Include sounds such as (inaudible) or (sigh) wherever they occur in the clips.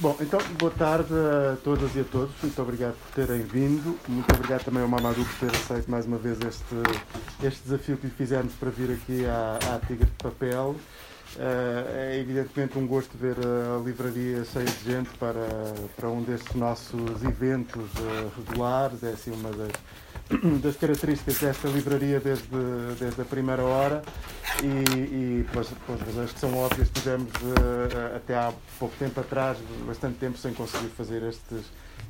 Bom, então, boa tarde a todas e a todos. Muito obrigado por terem vindo. Muito obrigado também ao Mamadou por ter aceito mais uma vez este, este desafio que lhe fizemos para vir aqui à, à Tigre de Papel. Uh, é evidentemente um gosto ver a livraria cheia de gente para, para um destes nossos eventos uh, regulares. É assim uma das, (clears throat) das características desta livraria desde, desde a primeira hora e, e pelas, razões que são óbvias tivemos uh, até há pouco tempo atrás bastante tempo sem conseguir fazer estes,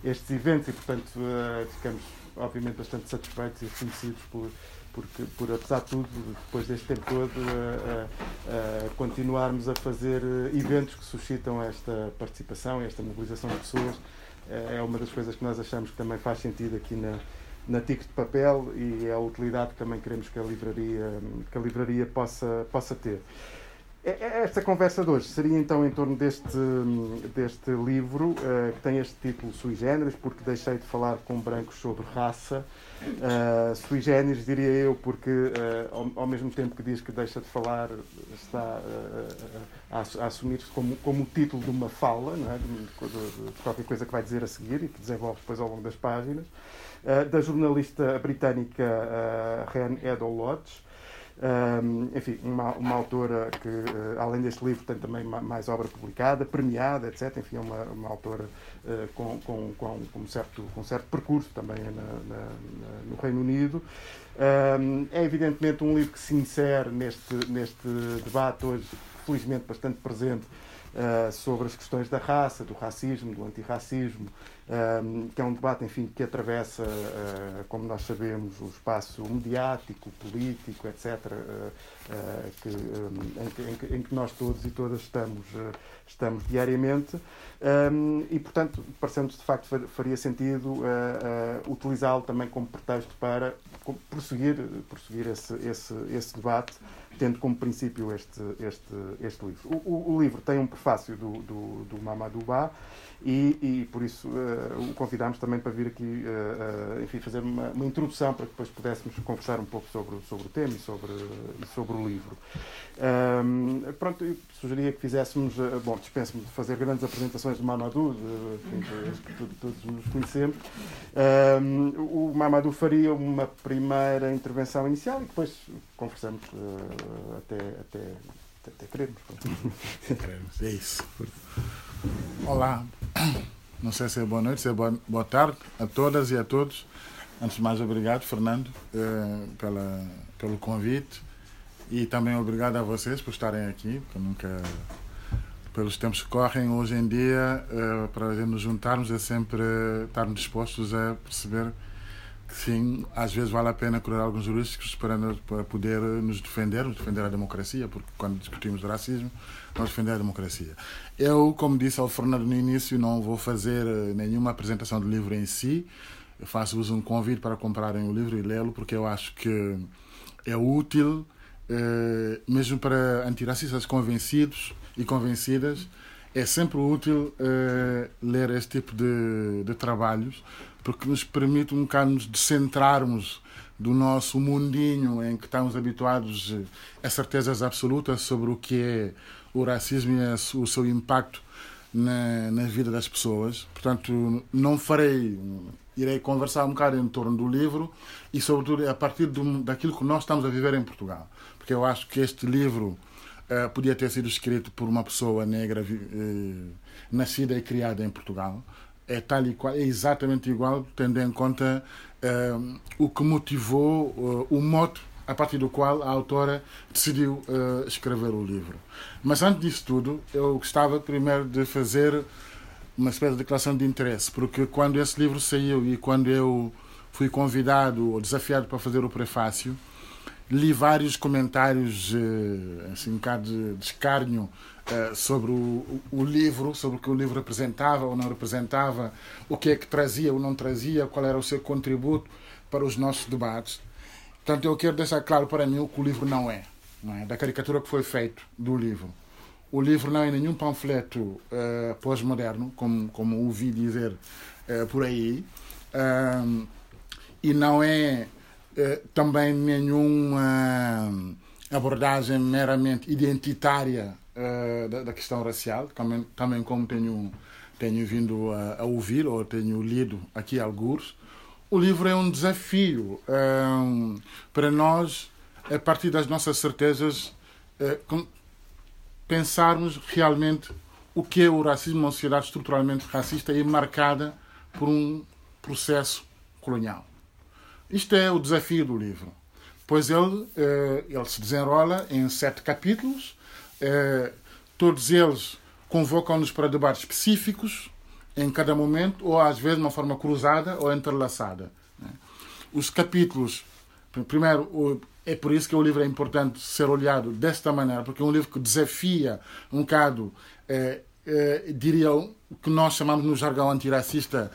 estes eventos e portanto uh, ficamos obviamente bastante satisfeitos e reconhecidos por, porque, por apesar de tudo, depois deste tempo todo, uh, continuarmos a fazer eventos que suscitam esta participação, esta mobilização de pessoas, é uma das coisas que nós achamos que também faz sentido aqui na, na TIC de papel e é a utilidade que também queremos que a livraria, que a livraria possa, possa ter. É, é, esta conversa de hoje seria então em torno deste, deste livro, uh, que tem este título Sui Generis, porque deixei de falar com brancos sobre raça. Uh, sui Generis, diria eu, porque uh, ao, ao, mesmo tempo que diz que deixa de falar, está a, a assumir-se como, como o título de uma fala, é? de, de, de, qualquer coisa que vai dizer a seguir e que desenvolve depois ao longo das páginas. Eh, da jornalista britânica uh, Ren Edel Lodge. Um, enfim, uma, uma autora que, uh, além deste livro, tem também mais obra publicada, premiada, etc. Enfim, é uma, uma autora uh, com, com, com, com, certo, com certo percurso também na, na, no Reino Unido. Um, é evidentemente um livro que se insere neste, neste debate hoje, felizmente bastante presente, uh, sobre as questões da raça, do racismo, do antirracismo, que é um debate, enfim, que atravessa, uh, como nós sabemos, o espaço mediático, político, etc., uh, uh, que, um, em, que, em, que, nós todos e todas estamos, estamos diariamente. Um, e, portanto, parecendo de facto faria sentido utilizá-lo também como pretexto para prosseguir, prosseguir esse, esse, esse debate tendo como princípio este, este, este livro. O, o, o livro tem um prefácio do, do, do Mamadou Ba, e, e por isso uh, o convidámos também para vir aqui uh, uh, enfim, fazer uma, uma, introdução para que depois pudéssemos conversar um pouco sobre, sobre o tema e sobre, e sobre o livro. Um, pronto, eu sugeria que fizéssemos, bom, dispenso-me de fazer grandes apresentações de Mamadou, todos nos conhecemos. Um, o Mamadou faria uma primeira intervenção inicial e depois conversamos até, até, até queremos. Queremos, é isso. Olá, não sei se é boa noite, se é boa, boa tarde a todas e a todos. Antes de mais, obrigado, Fernando, eh, pela, pelo convite e também obrigado a vocês por estarem aqui, porque nunca, pelos tempos que correm hoje em dia, eh, para nos juntarmos é sempre estarmos dispostos a perceber sim, às vezes vale a pena curar alguns jurídicos para, para poder nos defender, defender a democracia, porque quando discutimos racismo, nós defender a democracia. Eu, como disse ao Fernando no início, não vou fazer eh, nenhuma apresentação do livro em si. Faço-vos um convite para comprarem o livro e lê-lo, porque eu acho que é útil, eh, mesmo para antiracistas convencidos e convencidas. É sempre útil eh, ler este tipo de, de trabalhos, porque nos permite um bocado nos descentrarmos do nosso mundinho em que estamos habituados a certezas absolutas sobre o que é o racismo e o seu impacto na, na vida das pessoas. Portanto, não farei, irei conversar um bocado em torno do livro e, sobretudo, a partir do, daquilo que nós estamos a viver em Portugal. Porque eu acho que este livro uh, podia ter sido escrito por uma pessoa negra uh, nascida e criada em Portugal. É tal e qual, é exatamente igual, tendo em conta uh, o que motivou o moto a partir do qual a autora decidiu uh, escrever o livro. Mas antes disso tudo, eu gostava primeiro de fazer uma espécie de declaração de interesse, porque quando esse livro saiu e quando eu fui convidado ou desafiado para fazer o prefácio, li vários comentários, uh, assim, um bocado de escárnio uh, sobre o, o, livro, sobre o que o livro representava ou não representava, o que é que trazia ou não trazia, qual era o seu contributo para os nossos debates. Portanto, eu quero deixar claro para mim o que o livro não é, não é? da caricatura que foi feito do livro. O livro não é nenhum panfleto uh, pós-moderno, como, como ouvi dizer uh, por aí, uh, e não é também nenhuma abordagem meramente identitária da, da, questão racial, também, também como tenho tenho vindo a, a ouvir ou tenho lido aqui alguns, o livro é um desafio um, para nós, a partir das nossas certezas, uh, pensarmos realmente o que é o racismo numa sociedade estruturalmente racista e marcada por um processo colonial. Isto é o desafio do livro, pois ele, eh, ele se desenrola em sete capítulos, eh, todos eles convocam-nos para debates específicos em cada momento, ou às vezes de uma forma cruzada ou entrelaçada. Né? Os capítulos, primeiro, é por isso que o livro é importante ser olhado desta maneira, porque é um livro que desafia um bocado eh, eh, diria o que nós chamamos no jargão antirracista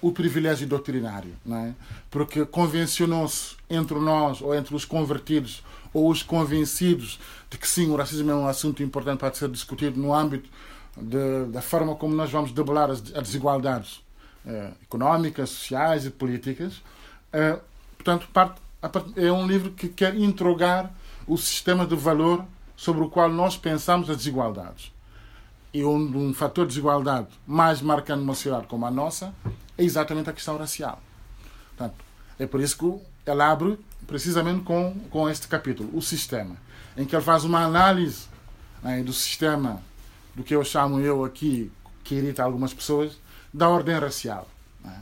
o privilégio doutrinário, não é? porque convencionou-se entre nós, ou entre os convertidos, ou os convencidos de que sim, o racismo é um assunto importante para ser discutido no âmbito de, da forma como nós vamos debelar as, as desigualdades eh, económicas, sociais e políticas. Eh, portanto, parte, é um livro que quer interrogar o sistema de valor sobre o qual nós pensamos as desigualdades e onde um fator de desigualdade mais marcante numa sociedade como a nossa é exatamente a questão racial. Portanto, é por isso que ele abre precisamente com, com este capítulo, o sistema, em que ele faz uma análise né, do sistema, do que eu chamo eu aqui, que irrita algumas pessoas, da ordem racial. Né?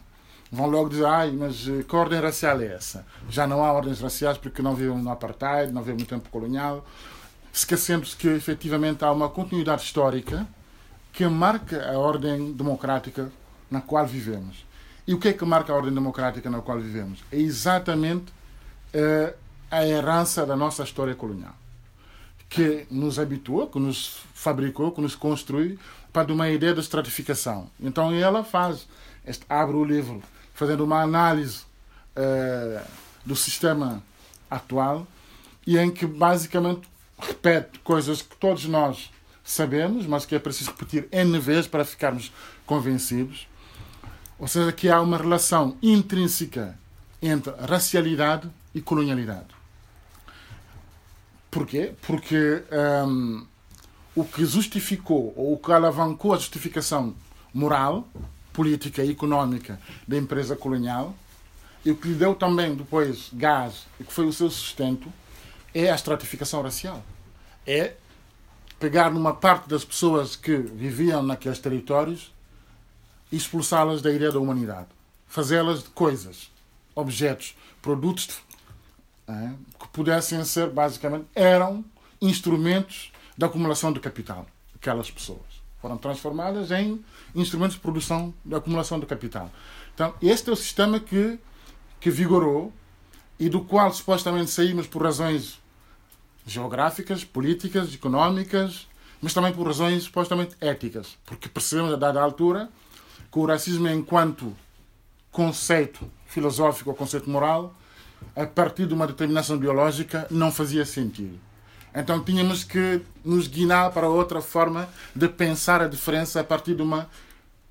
Vão logo dizer, ai, mas eh, que ordem racial é essa? Já não há ordens raciais porque não vivemos no apartheid, não vivemos no tempo colonial, esquecendo-se que efetivamente há uma continuidade histórica que marca a ordem democrática na qual vivemos. E o que é que marca a ordem democrática na qual vivemos? É exatamente uh, a herança da nossa história colonial, que nos habitua, que nos fabricou, que nos construiu para uma ideia de estratificação. Então ela faz, abre o livro fazendo uma análise uh, do sistema atual e em que basicamente repete coisas que todos nós sabemos, mas que é preciso repetir N vezes para ficarmos convencidos. Ou seja, que há uma relação intrínseca entre racialidade e colonialidade. Porquê? Porque um, o que justificou, ou o que alavancou a justificação moral, política e económica da empresa colonial, e o que lhe deu também depois gás, e que foi o seu sustento, é a estratificação racial. É pegar numa parte das pessoas que viviam naqueles territórios e expulsá-las da ideia da humanidade. Fazê-las de coisas, objetos, produtos é, que pudessem ser, basicamente, eram instrumentos de acumulação de capital. Aquelas pessoas foram transformadas em instrumentos de produção, de acumulação de capital. Então, este é o sistema que, que vigorou e do qual supostamente saímos por razões geográficas, políticas, económicas, mas também por razões supostamente éticas, porque percebemos a dada altura que o racismo enquanto conceito filosófico ou conceito moral, a partir de uma determinação biológica, não fazia sentido. Então tínhamos que nos guinar para outra forma de pensar a diferença a partir de uma,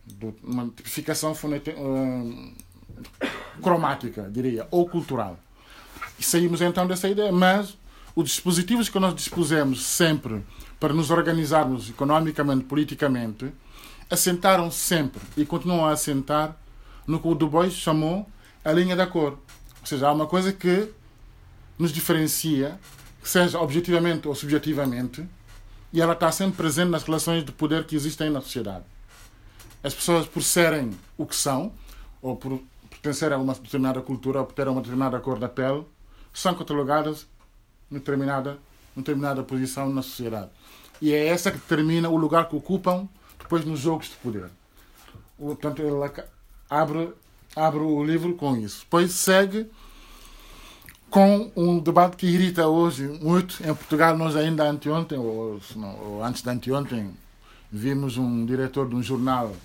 de uma tipificação uh, cromática, diria, ou cultural. E saímos então dessa ideia, mas os dispositivos que nós dispusemos sempre para nos organizarmos economicamente, politicamente, assentaram sempre e continuam a assentar no que o Du Bois chamou a linha da cor. Ou seja, há uma coisa que nos diferencia, seja objetivamente ou subjetivamente, e ela está sempre presente nas relações de poder que existem na sociedade. As pessoas, por serem o que são, ou por pertencerem a uma determinada cultura, ou por terem uma determinada cor da pele, são catalogadas determinada, determinada posição na sociedade. E é essa que determina o lugar que ocupam depois nos jogos de poder. Portanto, ele abre, abre o livro com isso. Depois segue com um debate que irrita hoje muito. Em Portugal, nós ainda anteontem, ou, ou antes de anteontem, vimos um diretor de um jornal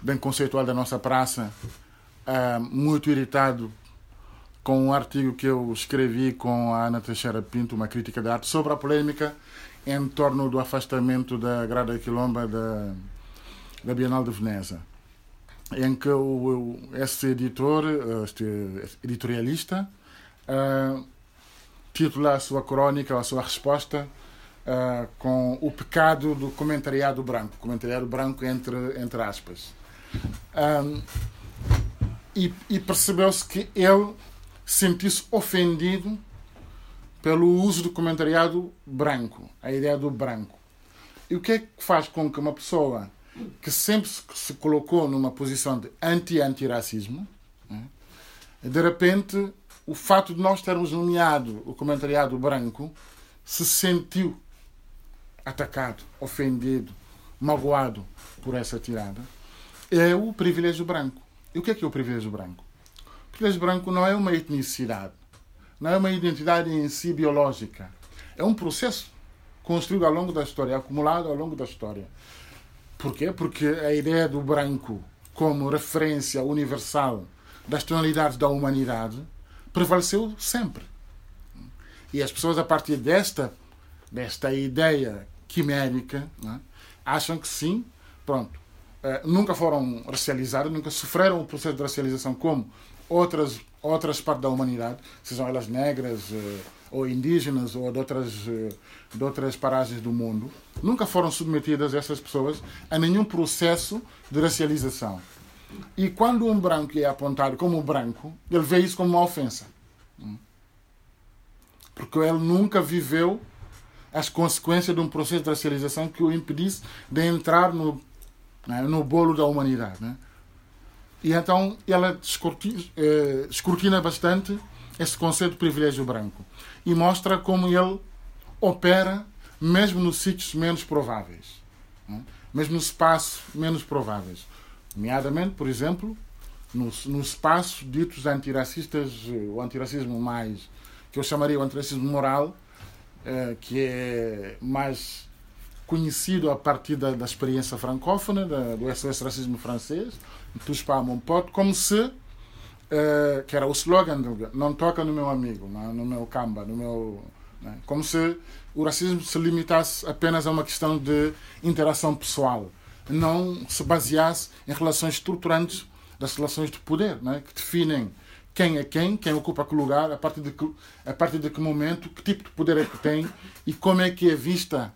bem conceitual da nossa praça, uh, muito irritado com um artigo que eu escrevi com a Ana Teixeira Pinto, uma crítica de arte, sobre a polêmica em torno do afastamento da Grada Quilomba da, da Bienal de Veneza, em que o, esse editor, este editorialista, uh, titula a sua crónica, a sua resposta uh, com o pecado do comentariado branco, comentariado branco entre, entre aspas. Um, e, e percebeu-se que ele sentiu-se ofendido pelo uso do comentariado branco, a ideia do branco. E o que é que faz com que uma pessoa que sempre se colocou numa posição de anti-antiracismo, né, de repente, o fato de nós termos nomeado o comentariado branco, se sentiu atacado, ofendido, magoado por essa tirada, é o privilégio branco. E o que é que é o privilégio branco? O privilégio branco não é uma etnicidade, não é uma identidade em si biológica. É um processo construído ao longo da história, acumulado ao longo da história. Por quê? Porque a ideia do branco como referência universal das tonalidades da humanidade prevaleceu sempre. E as pessoas, a partir desta, desta ideia quimérica, é? acham que sim, pronto, eh, nunca foram racializadas, nunca sofreram o processo de racialização como outras, outras partes da humanidade, sejam elas negras eh, ou indígenas ou de outras, eh, de outras paragens do mundo, nunca foram submetidas essas pessoas a nenhum processo de racialização. E quando um branco é apontado como branco, ele vê isso como uma ofensa. Porque ele nunca viveu as consequências de um processo de racialização que o impedisse de entrar no, né, no bolo da humanidade. Né? E então ela eh, escrutina bastante esse conceito de privilégio branco e mostra como ele opera mesmo nos sítios menos prováveis, né? mesmo no espaço menos prováveis. Nomeadamente, por exemplo, nos, nos espaços ditos antiracistas, o antiracismo mais, que eu chamaria o antiracismo moral, eh, que é mais conhecido a partir da, da experiência francófona, da, do SOS Racismo francês, Touche pas mon pote, como se, uh, que era o slogan do não toca no meu amigo, no meu camba, no meu... Né? Como se o racismo se limitasse apenas a uma questão de interação pessoal, não se baseasse em relações estruturantes das relações de poder, né? que definem quem é quem, quem ocupa que lugar, a partir, de que, a partir de que momento, que tipo de poder é que tem e como é que é vista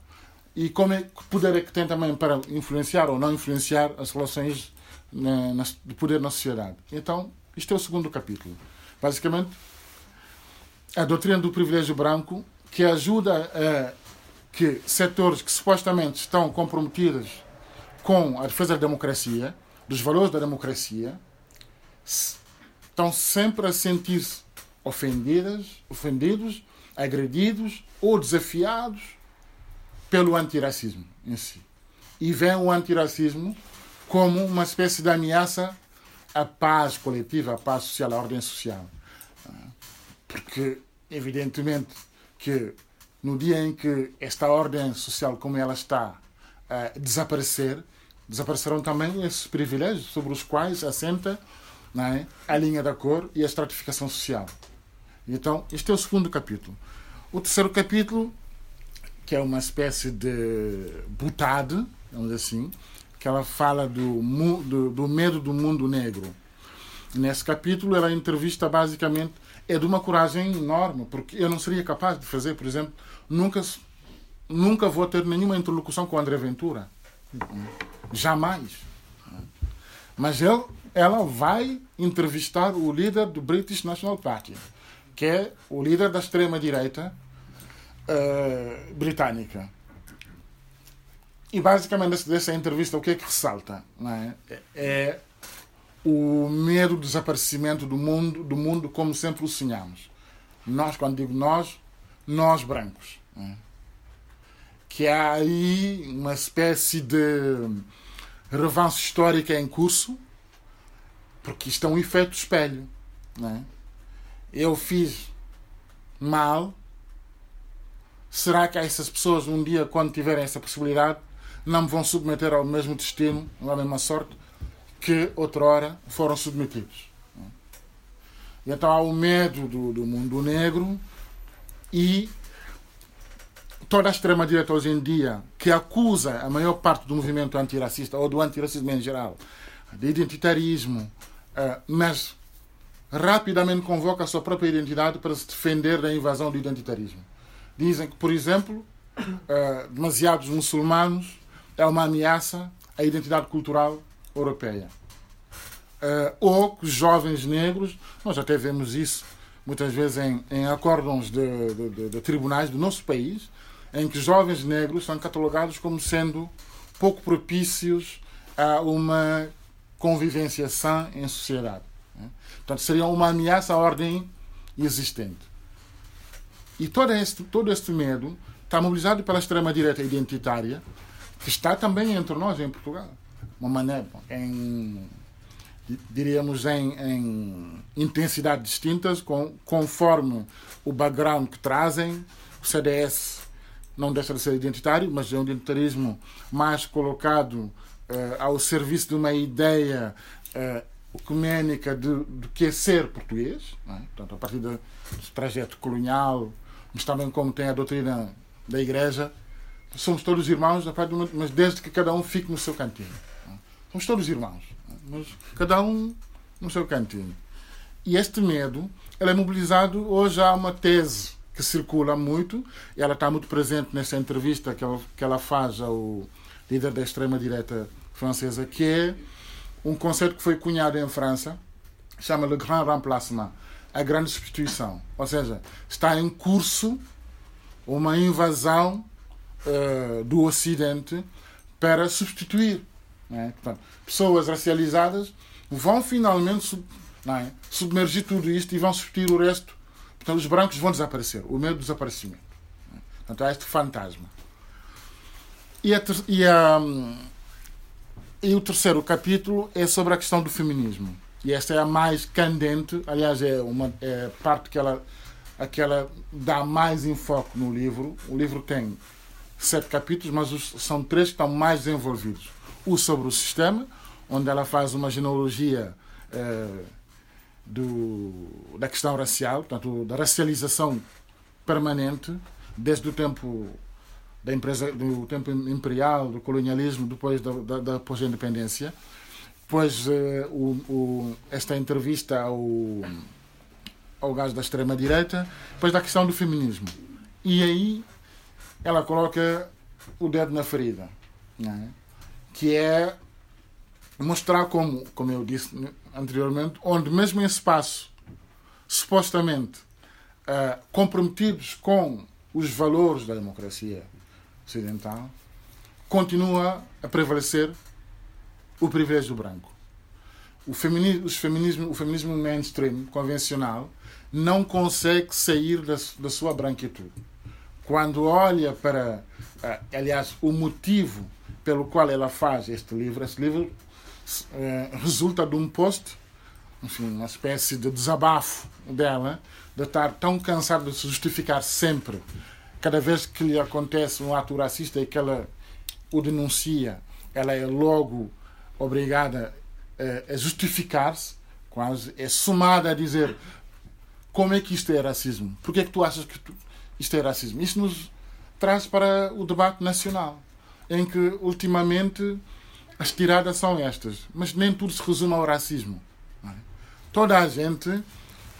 e como é que poder é que tem também para influenciar ou não influenciar as relações na, de poder na sociedade. Então, isto é o segundo capítulo. Basicamente, a doutrina do privilégio branco que ajuda a que setores que supostamente estão comprometidos com a defesa da democracia, dos valores da democracia, estão sempre a sentir-se ofendidas, ofendidos, agredidos ou desafiados pelo antiracismo em si. E vem o antiracismo como uma espécie de ameaça à paz coletiva, à paz social, à ordem social. Porque, evidentemente, que no dia em que esta ordem social, como ela está, a desaparecer, desaparecerão também esses privilégios sobre os quais assenta é, a linha da cor e a estratificação social. Então, este é o segundo capítulo. O terceiro capítulo, que é uma espécie de butade, vamos assim, que ela fala do, do, do medo do mundo negro. Nesse capítulo, ela entrevista basicamente é de uma coragem enorme, porque eu não seria capaz de fazer, por exemplo, nunca, nunca vou ter nenhuma interlocução com André Ventura. Jamais. Mas ele, ela vai entrevistar o líder do British National Party, que é o líder da extrema-direita uh, britânica. E basicamente dessa entrevista o que é que ressalta? É? é? o medo do desaparecimento do mundo, do mundo como sempre o sonhamos. Nós, quando digo nós, nós brancos. É? Que há aí uma espécie de revanche histórica em curso, porque isto é um efeito espelho. É? Eu fiz mal. Será que essas pessoas, um dia, quando tiverem essa possibilidade, não me vão submeter ao mesmo destino, à mesma sorte, que outrora foram submetidos. E então há o medo do, do mundo negro e toda a extrema-direita hoje em dia, que acusa a maior parte do movimento antirracista, ou do antiracismo em geral, de identitarismo, eh, mas rapidamente convoca a sua própria identidade para se defender da invasão do identitarismo. Dizem que, por exemplo, uh, demasiados muçulmanos é uma ameaça à identidade cultural europeia. Uh, ou que os jovens negros, nós até vemos isso muitas vezes em, em acórdãos de, de, de, de tribunais do nosso país, em que jovens negros são catalogados como sendo pouco propícios a uma convivência sã em sociedade. Né? Portanto, seria uma ameaça à ordem existente. E todo este, todo este medo está mobilizado pela extrema-direita identitária, que está também entre nós em Portugal. Uma maneira, em, diríamos, em, em intensidades distintas, com, conforme o background que trazem. O CDS não deixa de ser identitário, mas é um identitarismo mais colocado uh, ao serviço de uma ideia ecuménica de, de que é ser português, é? portanto, a partir do trajeto colonial, mas também como tem a doutrina da Igreja, somos todos irmãos, mas desde que cada um fique no seu cantinho. Somos todos irmãos, mas cada um no seu cantinho. E este medo ele é mobilizado. Hoje há uma tese que circula muito, e ela está muito presente nesta entrevista que ela, que ela faz ao líder da extrema-direita francesa, que é um conceito que foi cunhado em França, chama Le Grand Remplacement a grande substituição. Ou seja, está em curso uma invasão uh, do Ocidente para substituir. É? Portanto, pessoas racializadas vão finalmente sub, é? submergir tudo isto e vão substituir o resto então os brancos vão desaparecer. O medo do desaparecimento. Portanto, há este fantasma. E, a, e, a, e o terceiro capítulo é sobre a questão do feminismo. E esta é a mais candente, aliás, é uma é a parte que ela, que ela dá mais enfoque no livro. O livro tem sete capítulos, mas os, são três que estão mais desenvolvidos. O sobre o sistema, onde ela faz uma genealogia. Eh, do, da questão racial, portanto, da racialização permanente, desde o tempo da empresa, do tempo imperial, do colonialismo, depois da, da, da pós-independência. Depois, uh, o, o, esta entrevista ao, ao gajo da extrema-direita, depois da questão do feminismo. E aí ela coloca o dedo na ferida, é? que é mostrar como, como eu disse anteriormente, onde mesmo em espaço supostamente uh, comprometidos com os valores da democracia ocidental, continua a prevalecer o privilégio branco. O feminismo, os feminismo, o feminismo mainstream, convencional, não consegue sair da, da sua branquitude. Quando olha para, uh, aliás, o motivo pelo qual ela faz este livro, este livro é, resulta de um post, enfim, uma espécie de desabafo dela, de estar tão cansada de se justificar sempre, cada vez que lhe acontece um ato racista e que ela o denuncia, ela é logo obrigada a justificar-se, quase, é somada a dizer como é que isto é racismo? Porquê é que tu achas que tu, isto é racismo? Isso nos traz para o debate nacional, em que ultimamente as tiradas são estas, mas nem tudo se resume ao racismo. É? Toda a gente,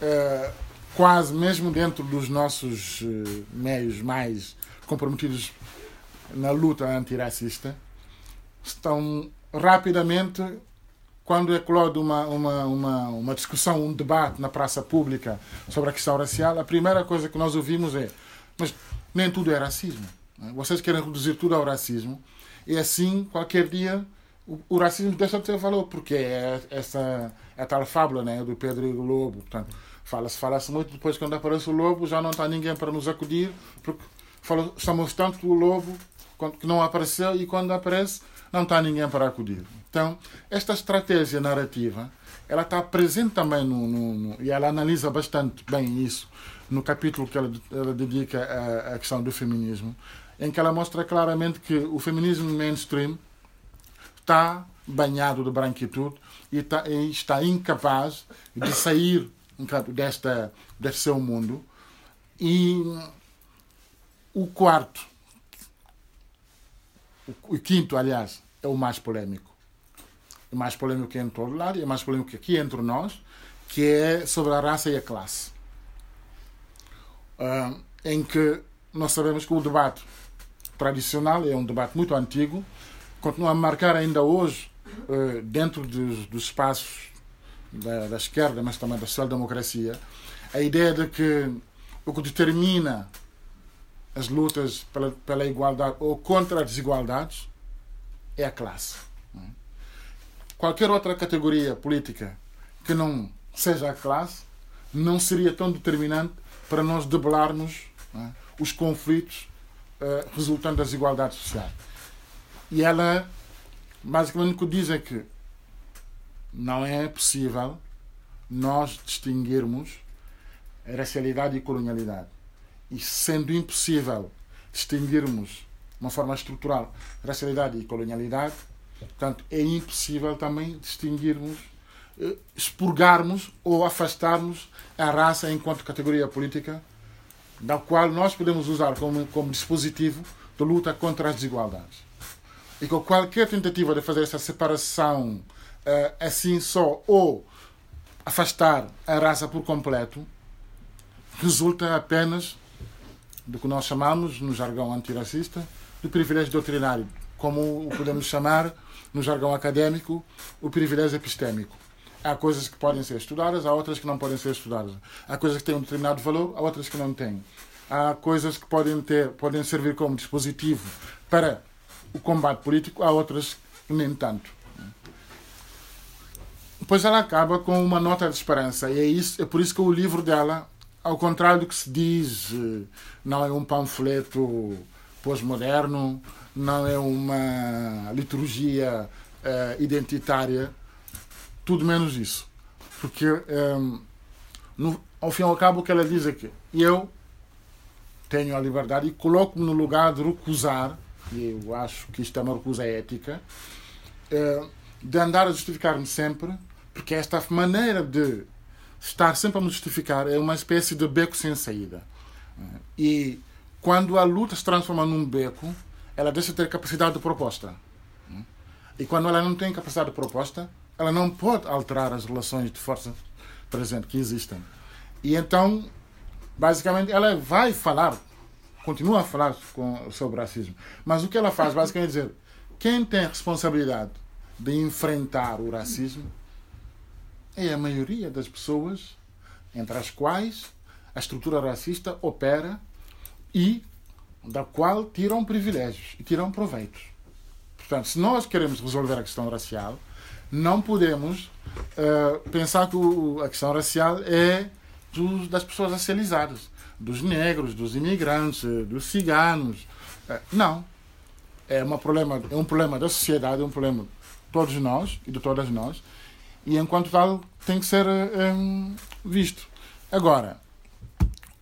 eh, quase mesmo dentro dos nossos eh, meios mais comprometidos na luta antirracista, estão rapidamente, quando eclode uma, uma, uma, uma discussão, um debate na praça pública sobre a questão racial, a primeira coisa que nós ouvimos é: mas nem tudo é racismo. É? Vocês querem reduzir tudo ao racismo. E assim, qualquer dia o, racismo deixa de ter valor, porque é essa é a tal fábula né, do Pedro e do Lobo. Portanto, fala-se fala muito, depois quando aparece o lobo já não está ninguém para nos acudir, porque fala, chamamos tanto o lobo que não apareceu e quando aparece não está ninguém para acudir. Então, esta estratégia narrativa ela está presente também no, no, no, e ela analisa bastante bem isso no capítulo que ela, ela dedica à, à questão do feminismo, em que ela mostra claramente que o feminismo mainstream está banhado de branquitude e está, e está incapaz de sair desta, deste seu mundo. E o quarto, o quinto, aliás, é o mais polêmico. O mais polêmico é em todo lado, é mais polêmico aqui entre nós, que é sobre a raça e a classe. Uh, em que nós sabemos que o debate tradicional, é um debate muito antigo, continua a marcar ainda hoje, eh, dentro dos, dos espaços da, da, esquerda, mas também da social-democracia, a ideia de que o que determina as lutas pela, pela igualdade ou contra as desigualdades é a classe. Qualquer outra categoria política que não seja a classe não seria tão determinante para nós debelarmos é, os conflitos uh, resultantes das desigualdades sociais. E ela, basicamente, o que diz é que não é possível nós distinguirmos racialidade e colonialidade. E sendo impossível distinguirmos de uma forma estrutural racialidade e colonialidade, portanto, é impossível também distinguirmos, eh, expurgarmos ou afastarmos a raça enquanto categoria política, da qual nós podemos usar como, como dispositivo de luta contra as desigualdades. E com qualquer tentativa de fazer essa separação uh, assim só ou afastar a raça por completo, resulta apenas do que nós chamamos, no jargão antirracista, de privilégio doutrinário, como o podemos chamar, no jargão acadêmico, o privilégio epistêmico. Há coisas que podem ser estudadas, há outras que não podem ser estudadas. Há coisas que têm um determinado valor, há outras que não têm. Há coisas que podem, ter, podem servir como dispositivo para o combate político, há outras que nem tanto. Depois ela acaba com uma nota de esperança, e é, isso, é por isso que o livro dela ao contrário do que se diz, eh, não é um panfleto pós-moderno, não é uma liturgia uh, identitária, tudo menos isso. Porque, ehm, no, ao fim e ao cabo, o que ela diz é que eu tenho a liberdade e coloco-me no lugar de recusar, e eu acho que isto é uma recusa ética, uh, de andar a justificar-me sempre, porque esta maneira de estar sempre a me justificar é uma espécie de beco sem saída. E quando a luta se transforma num beco, ela deixa de ter capacidade de proposta. E quando ela não tem capacidade de proposta, ela não pode alterar as relações de força presente que existem. E então, basicamente, ela vai falar, continua a falar com, sobre racismo. Mas o que ela faz, basicamente, é dizer: quem tem a responsabilidade de enfrentar o racismo é a maioria das pessoas entre as quais a estrutura racista opera e da qual tiram privilégios e tiram proveitos. Portanto, se nós queremos resolver a questão racial, não podemos uh, pensar que o, a questão racial é das pessoas racializadas, dos negros, dos imigrantes, dos ciganos. Uh, não. É, uma problema, é um problema da sociedade, é um problema de todos nós e de todas nós e enquanto tal tem que ser um, visto. Agora,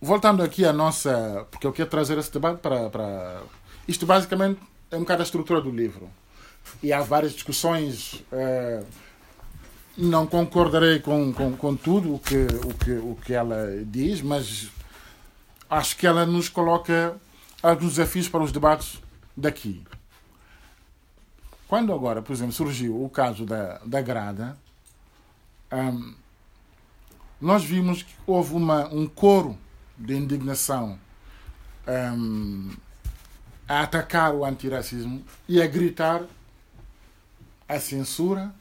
voltando aqui à nossa. Porque eu quero trazer esse debate para, para. Isto basicamente é um bocado a estrutura do livro. E há várias discussões. Uh, não concordarei com, com, com tudo o que, o, que, o que ela diz, mas acho que ela nos coloca alguns desafios para os debates daqui. Quando agora, por exemplo, surgiu o caso da, da grada, um, nós vimos que houve uma, um coro de indignação um, a atacar o antirracismo e a gritar a censura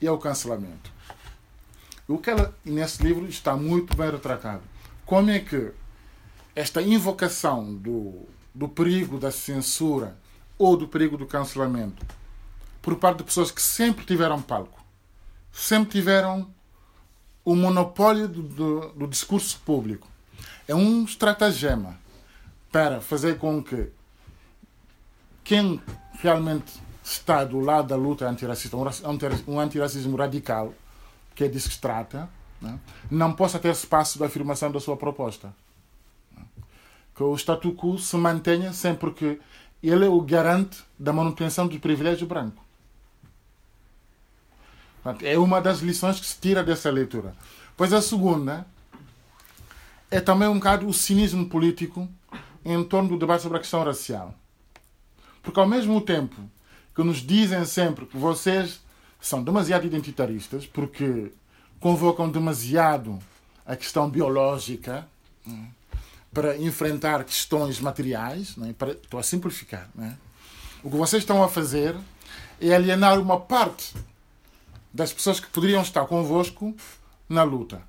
e ao cancelamento. O que ela, nesse livro está muito bem retratado. Como é que esta invocação do, do perigo da censura ou do perigo do cancelamento por parte de pessoas que sempre tiveram palco sempre tiveram o monopólio do, do, do discurso público. É um estratagema para fazer com que quem realmente está do lado da luta antirracista, um antirracismo radical, que é disso que se trata, né, não possa ter espaço de afirmação da sua proposta. Que o statu quo se mantenha sempre que ele é o garante da manutenção do privilégio branco. É uma das lições que se tira dessa leitura. Pois a segunda é também um bocado o cinismo político em torno do debate sobre a questão racial. Porque ao mesmo tempo que nos dizem sempre que vocês são demasiado identitaristas, porque convocam demasiado a questão biológica, para enfrentar questões materiais, é? para, estou a simplificar. É? O que vocês estão a fazer é alienar uma parte das pessoas que poderiam estar convosco na luta.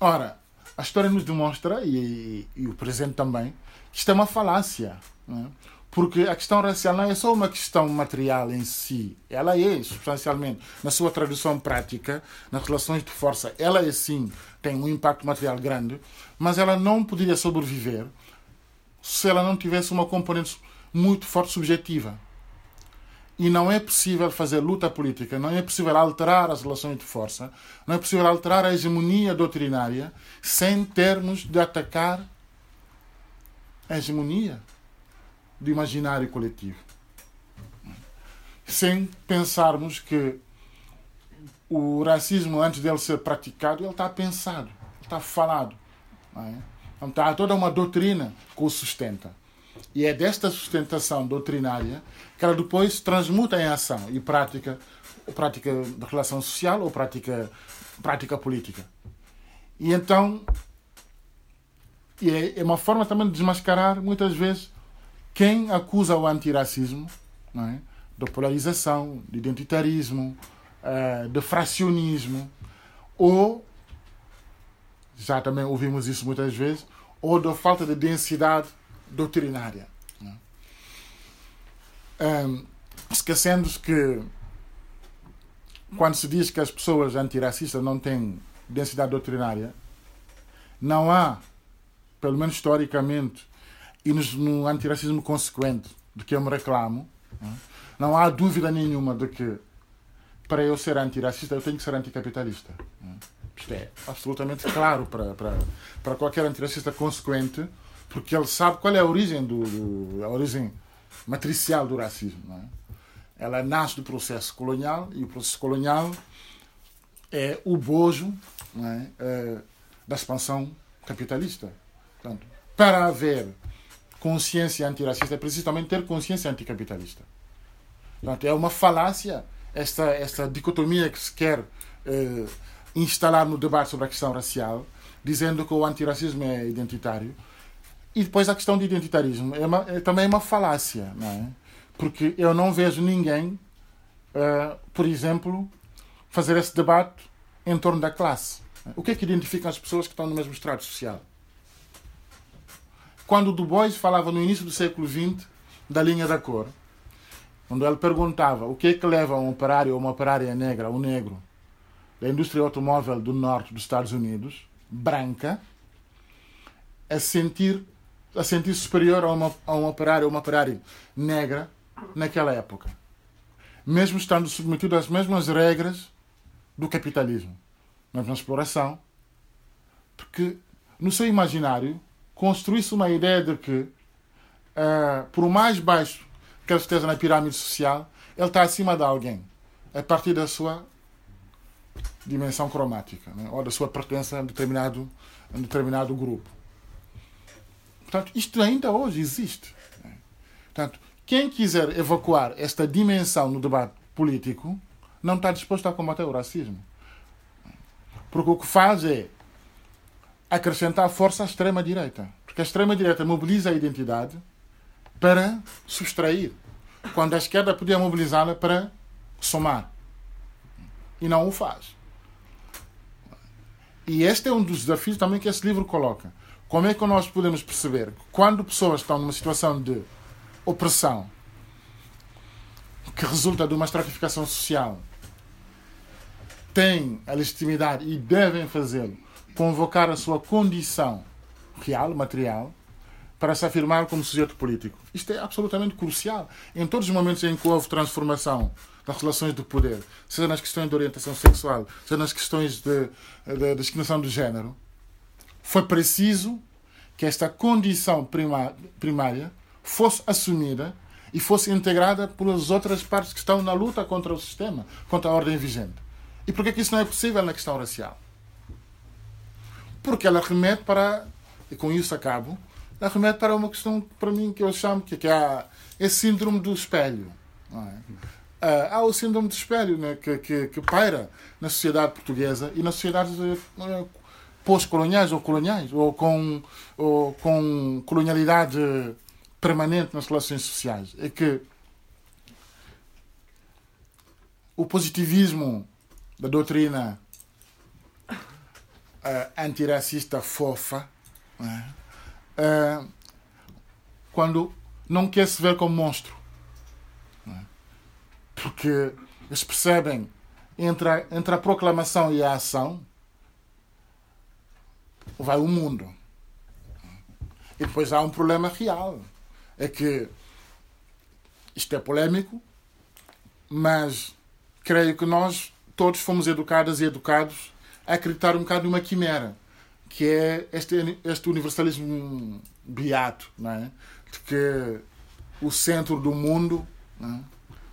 Ora, a história nos demonstra, e, e o presente também, que isto é uma falácia. É? Porque a questão racial não é só uma questão material em si. Ela é, substancialmente, na sua tradução prática, nas relações de força, ela é sim, tem um impacto material grande, mas ela não poderia sobreviver se ela não tivesse uma componente muito forte subjetiva. E não é possível fazer luta política, não é possível alterar as relações de força, não é possível alterar a hegemonia doutrinária sem termos de atacar a hegemonia do imaginário coletivo. Sem pensarmos que o racismo, antes dele ser praticado, ele está pensado, está falado. É? Então, há toda uma doutrina que o sustenta. E é desta sustentação doutrinária que ela depois transmuta em ação e prática, prática de relação social ou prática, prática política. E então é, é uma forma também de desmascarar, muitas vezes, quem acusa o antiracismo é? da polarização, de identitarismo, uh, de fracionismo, ou, já também ouvimos isso muitas vezes, ou da falta de densidade doutrinária. Um, Esquecendo-se que quando se diz que as pessoas antiracistas não têm densidade doutrinária, não há, pelo menos historicamente, e no antiracismo consequente de que eu me reclamo, não há dúvida nenhuma de que para eu ser antirracista eu tenho que ser anticapitalista. Isto é absolutamente claro para, para, para qualquer antirracista consequente, porque ele sabe qual é a origem, do, do a origem matricial do racismo. É? Ela nasce do processo colonial e o processo colonial é o bojo é? É, da expansão capitalista. Portanto, para haver consciência antirracista, é preciso também ter consciência anticapitalista. Portanto, é uma falácia esta, esta dicotomia que se quer eh, instalar no debate sobre a questão racial, dizendo que o antirracismo é identitário. E depois a questão do identitarismo é, uma, é também uma falácia, não é? Porque eu não vejo ninguém, uh, por exemplo, fazer esse debate em torno da classe. O que é que identifica as pessoas que estão no mesmo estrato social? Quando Du Bois falava no início do século XX da linha da cor, quando ele perguntava o que é que leva um operário ou uma operária negra, um negro, da indústria automóvel do norte dos Estados Unidos, branca, a sentir a sentir superior a, uma, a um operário ou uma operária negra naquela época. Mesmo estando submetido às mesmas regras do capitalismo, mesma exploração, porque no seu imaginário construísse uma ideia de que, uh, por mais baixo que ele esteja na pirâmide social, ele está acima de alguém, a partir da sua dimensão cromática, né? ou da sua pertença a determinado, a determinado grupo. Portanto, isto ainda hoje existe. Né? Portanto, quem quiser evacuar esta dimensão no debate político não está disposto a combater o racismo. Porque o que faz é acrescentar força à extrema-direita. Porque a extrema-direita mobiliza a identidade para subtrair, quando a esquerda podia mobilizá-la para somar. E não o faz. E este é um dos desafios também que esse livro coloca. Como é que nós podemos perceber que quando pessoas estão numa situação de opressão que resulta de uma estratificação social têm a legitimidade e devem fazê-lo convocar a sua condição real, material, para se afirmar como sujeito político. Isto é absolutamente crucial. Em todos os momentos em que houve transformação das relações de poder, seja nas questões de orientação sexual, seja nas questões de, de, discriminação do género, foi preciso que esta condição primária fosse assumida e fosse integrada pelas outras partes que estão na luta contra o sistema, contra a ordem vigente. E por que isso não é possível na questão racial? Porque ela remete para, e com isso acabo, ela remete para uma questão, para mim, que eu chamo que, que é esse síndrome do espelho. É? Uh, há o síndrome do espelho né, que, que, que, paira na sociedade portuguesa e na sociedade uh, pós-coloniais ou coloniais, ou com, ou com colonialidade permanente nas relações sociais. É que o positivismo da doutrina antirracista fofa, uh, quando não quer se ver como monstro. Porque eles percebem entre a, entre a proclamação e a ação vai o mundo. E depois há um problema real. É que isto é polémico, mas creio que nós todos fomos educadas e educados a acreditar um bocado numa quimera, que é este, este universalismo beato, não é? de que o centro do mundo é?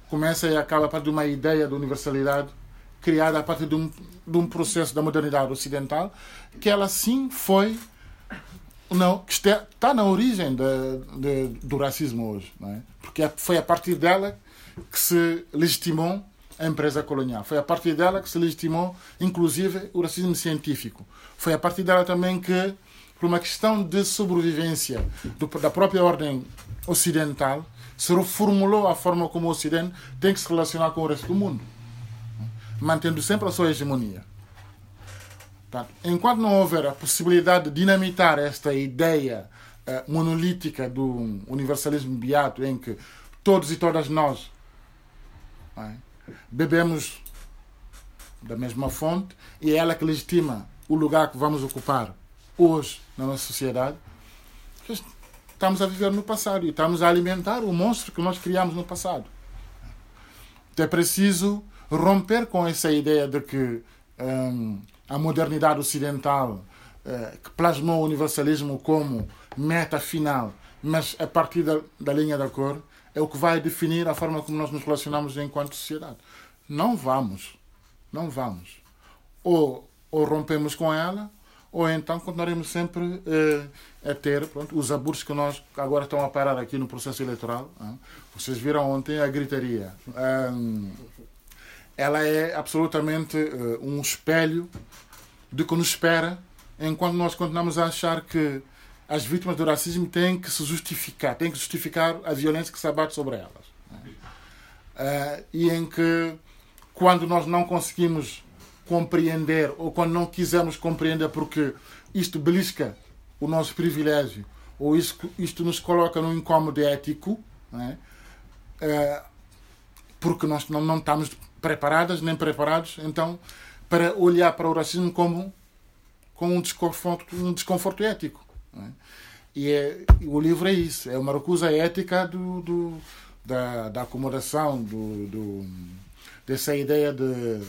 começa e acaba a partir de uma ideia de universalidade criada a partir de um, de um processo da modernidade ocidental, que ela sim foi não, que está, está na origem de, de, do racismo hoje, não é? porque é, foi a partir dela que se legitimou a empresa colonial. Foi a partir dela que se legitimou, inclusive, o racismo científico. Foi a partir dela também que, por uma questão de sobrevivência do, da própria ordem ocidental, se reformulou a forma como o Ocidente tem que se relacionar com o resto do mundo, mantendo sempre a sua hegemonia. Portanto, enquanto não houver a possibilidade de dinamitar esta ideia uh, monolítica do universalismo beato, em que todos e todas nós é, bebemos da mesma fonte e é ela que legitima o lugar que vamos ocupar hoje na nossa sociedade, estamos a viver no passado e estamos a alimentar o monstro que nós criamos no passado. Então é preciso romper com essa ideia de que hum, a modernidade ocidental, uh, que plasmou o universalismo como meta final, mas a partir da, da linha da cor, é o que vai definir a forma como nós nos relacionamos enquanto sociedade. Não vamos. Não vamos. Ou, ou rompemos com ela, ou então continuaremos sempre eh, a ter pronto, os abusos que nós agora estão a parar aqui no processo eleitoral. Hein? Vocês viram ontem a gritaria. Um, ela é absolutamente uh, um espelho do que nos espera enquanto nós continuamos a achar que as vítimas do racismo têm que se justificar, têm que justificar a violência que se abate sobre elas. Uh, e em que, quando nós não conseguimos compreender ou quando não quisermos compreender porque isto belisca o nosso privilégio ou isto, isto nos coloca num incómodo ético, é? uh, porque nós não, não estamos preparadas nem preparados, então, para olhar para o racismo como, como um, desconforto, um desconforto ético. É? E é, o livro é isso, é uma recusa ética do, do da, da acomodação, do, do, dessa ideia de,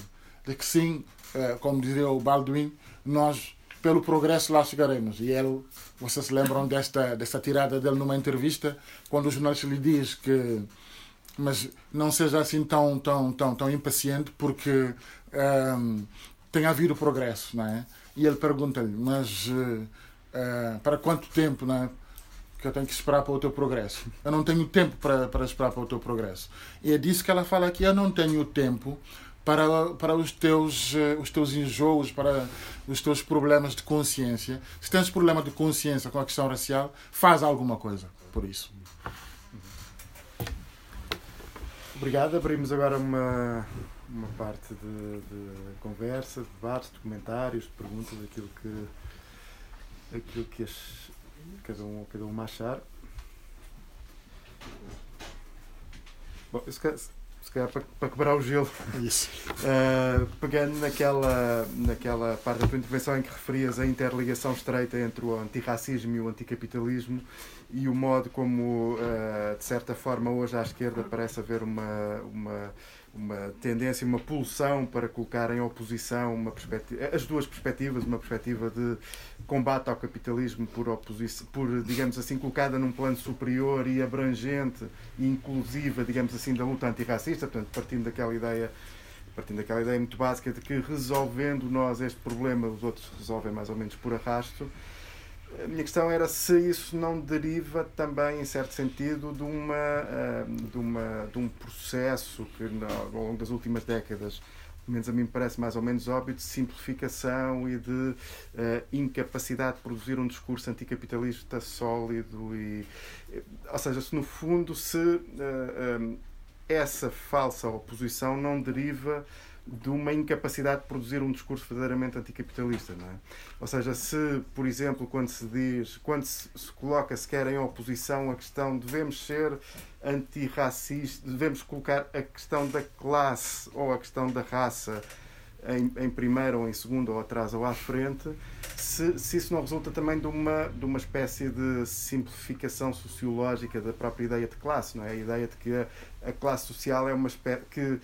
de que sim, eh, como dizia o Baldwin, nós pelo progresso lá chegaremos. E ele, vocês se lembram desta, desta tirada dele numa entrevista, quando o jornalista lhe diz que mas não seja assim tão, tão, tão, tão impaciente porque um, ehm, tem havido progresso, não é? E ele pergunta-lhe, mas uh, uh, para quanto tempo, não é? Que eu tenho que esperar para o teu progresso. Eu não tenho tempo para, para esperar para o teu progresso. E é disso que ela fala aqui, eu não tenho tempo para, para os, teus, uh, os teus enjoos, para os teus problemas de consciência. Se tens problema de consciência com a questão racial, faz alguma coisa por isso. Obrigado. Abrimos agora uma, uma parte de, de conversa, de debates, de comentários, de perguntas, aquilo que, aquilo que as, cada, um, cada um achar. Bom, se calhar, se calhar para, para, quebrar o gelo, Isso. Uh, (laughs) pegando naquela, naquela parte da tua intervenção em que referias a interligação estreita entre o antirracismo e o anticapitalismo, e o modo como, uh, de certa forma, hoje à esquerda parece haver uma, uma, uma tendência, uma pulsão para colocar em oposição uma perspectiva, as duas perspectivas, uma perspectiva de combate ao capitalismo por, oposição, por, digamos assim, colocada num plano superior e abrangente e inclusiva, digamos assim, da luta antirracista, portanto, partindo daquela ideia partindo daquela ideia muito básica de que resolvendo nós este problema, os outros resolvem mais ou menos por arrasto. A minha questão era se isso não deriva também, em certo sentido, de, uma, de, uma, de um processo que ao longo das últimas décadas pelo menos a mim parece mais ou menos óbvio, de simplificação e de uh, incapacidade de produzir um discurso anticapitalista sólido. E, ou seja, se no fundo se uh, um, essa falsa oposição não deriva de uma incapacidade de produzir um discurso verdadeiramente anticapitalista, não é? Ou seja, se, por exemplo, quando se diz, quando se, se coloca sequer em oposição a questão devemos ser antirracistas, devemos colocar a questão da classe ou a questão da raça em, em primeiro ou em segundo ou atrás ou à frente, se, se isso não resulta também de uma, de uma espécie de simplificação sociológica da própria ideia de classe, não é? A ideia de que a, a classe social é uma espécie que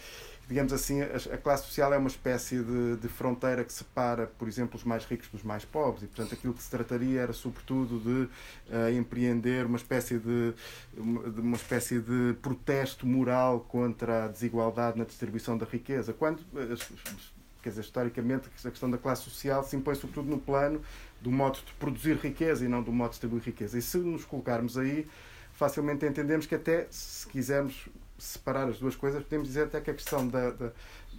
digamos assim, a, classe social é uma espécie de, de, fronteira que separa, por exemplo, os mais ricos dos mais pobres, e portanto aquilo que se trataria era sobretudo de uh, empreender uma espécie de, de, uma espécie de protesto moral contra a desigualdade na distribuição da riqueza, quando eh, quer dizer, historicamente a questão da classe social se impõe sobretudo no plano do modo de produzir riqueza e não do modo de distribuir riqueza. E se nos colocarmos aí, facilmente entendemos que até se quisermos separar as duas coisas, podemos dizer até que a questão da, da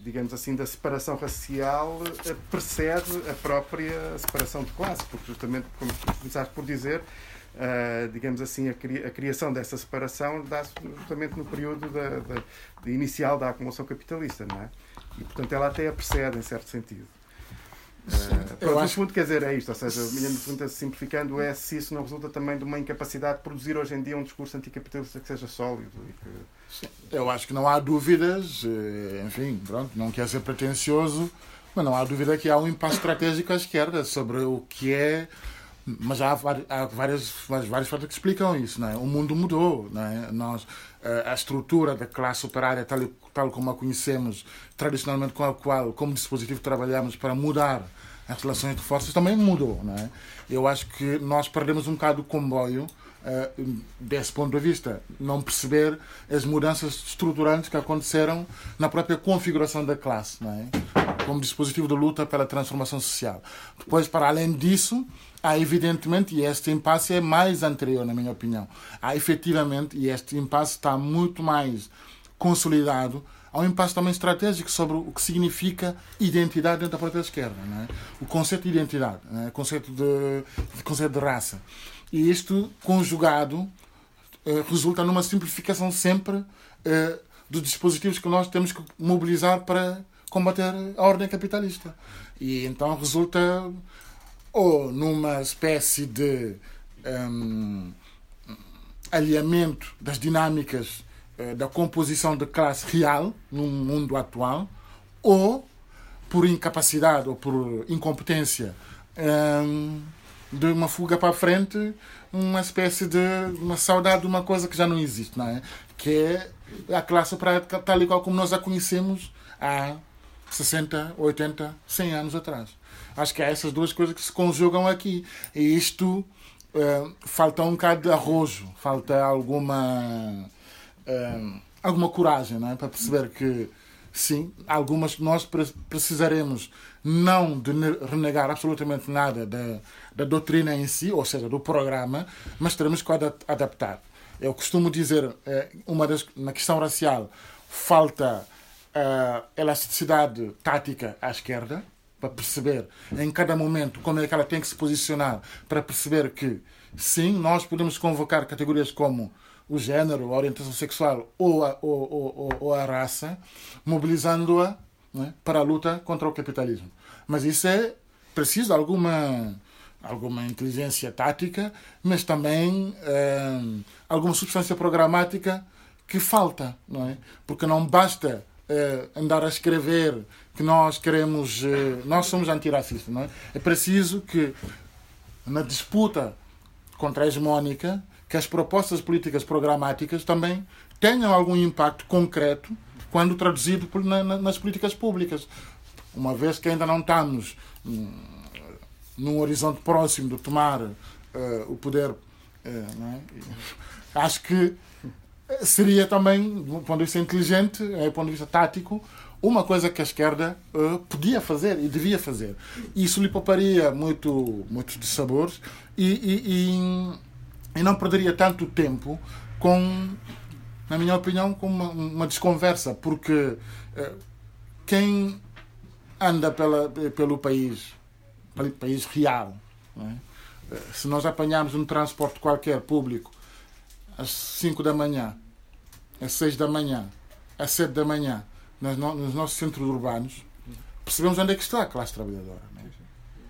digamos assim, da separação racial eh, precede a própria separação de classe, porque justamente, como começaste por dizer, Uh, digamos assim, a, cri a, criação dessa separação dá-se justamente no período da, da, de inicial da acumulação capitalista, não é? E, portanto, ela até a precede, em certo sentido. Uh, eu acho... No fundo, quer dizer, é isto. Ou seja, a minha pergunta, simplificando, é se isso não resulta também de uma incapacidade de produzir hoje em dia um discurso anticapitalista que seja sólido. E que... Eu acho que não há dúvidas, eh, enfim, pronto, não quer ser pretencioso, mas não há dúvida que há um impasse estratégico à esquerda sobre o que é. Mas há, há várias, várias fatores que explicam isso. Não é? O mundo mudou. Não é? Nós, eh, a estrutura da classe operária, tal, tal como a conhecemos, tradicionalmente com a qual, como dispositivo, trabalhamos para mudar as relações de forças, também mudou. Não é? Eu acho que nós perdemos um bocado o comboio desse ponto de vista. Não perceber as mudanças estruturantes que aconteceram na própria configuração da classe, é? como dispositivo de luta pela transformação social. Depois, para além disso, há evidentemente, e este impasse é mais anterior, na minha opinião, há efetivamente, e este impasse está muito mais consolidado, há um impasse também estratégico sobre o que significa identidade dentro da própria esquerda. É? O conceito de identidade, é? o conceito de, de, conceito de raça. E isto, conjugado, eh, resulta numa simplificação sempre eh, dos dispositivos que nós temos que mobilizar para combater a ordem capitalista. E então resulta ou numa espécie de um, alinhamento das dinâmicas uh, da composição de classe real no mundo atual, ou por incapacidade ou por incompetência um, de uma fuga para a frente, uma espécie de uma saudade de uma coisa que já não existe, não é? Que é a classe prática tal e qual como nós a conhecemos há 60, 80, 100 anos atrás. Acho que há essas duas coisas que se conjugam aqui. E isto uh, falta um bocado de arrojo, falta alguma, uh, alguma coragem não é? para perceber que, sim, algumas nós precisaremos não de renegar absolutamente nada da, da doutrina em si, ou seja, do programa, mas teremos que adaptar. Eu costumo dizer, eh, uma das, na questão racial, falta uh, elasticidade tática à esquerda, para perceber em cada momento como é que ela tem que se posicionar, para perceber que, sim, nós podemos convocar categorias como o género, a orientação sexual ou a, ou, ou, ou a raça, mobilizando-a é, para a luta contra o capitalismo. Mas isso é preciso alguma alguma inteligência tática, mas também eh, alguma substância programática que falta, não é? Porque não basta uh, andar a escrever que nós queremos, uh, nós somos antiracistas, não é? É preciso que na disputa contra a hegemónica, que as propostas políticas programáticas também tenham algum impacto concreto quando traduzido por, na, nas políticas públicas. Uma vez que ainda não estamos hum, num horizonte próximo de tomar uh, o poder, uh, é? acho que seria também, do ponto de vista inteligente, do ponto de vista tático, uma coisa que a esquerda uh, podia fazer e devia fazer. Isso lhe pouparia muito, muitos dissabores e, e, e, e não perderia tanto tempo com, na minha opinião, com uma, uma desconversa, porque uh, quem anda pela, pelo país, pelo país real, é? se nós apanharmos um transporte qualquer público às 5 da manhã, às 6 da manhã, às 7 da manhã, nos nossos centros urbanos, percebemos onde é que está a classe trabalhadora. É?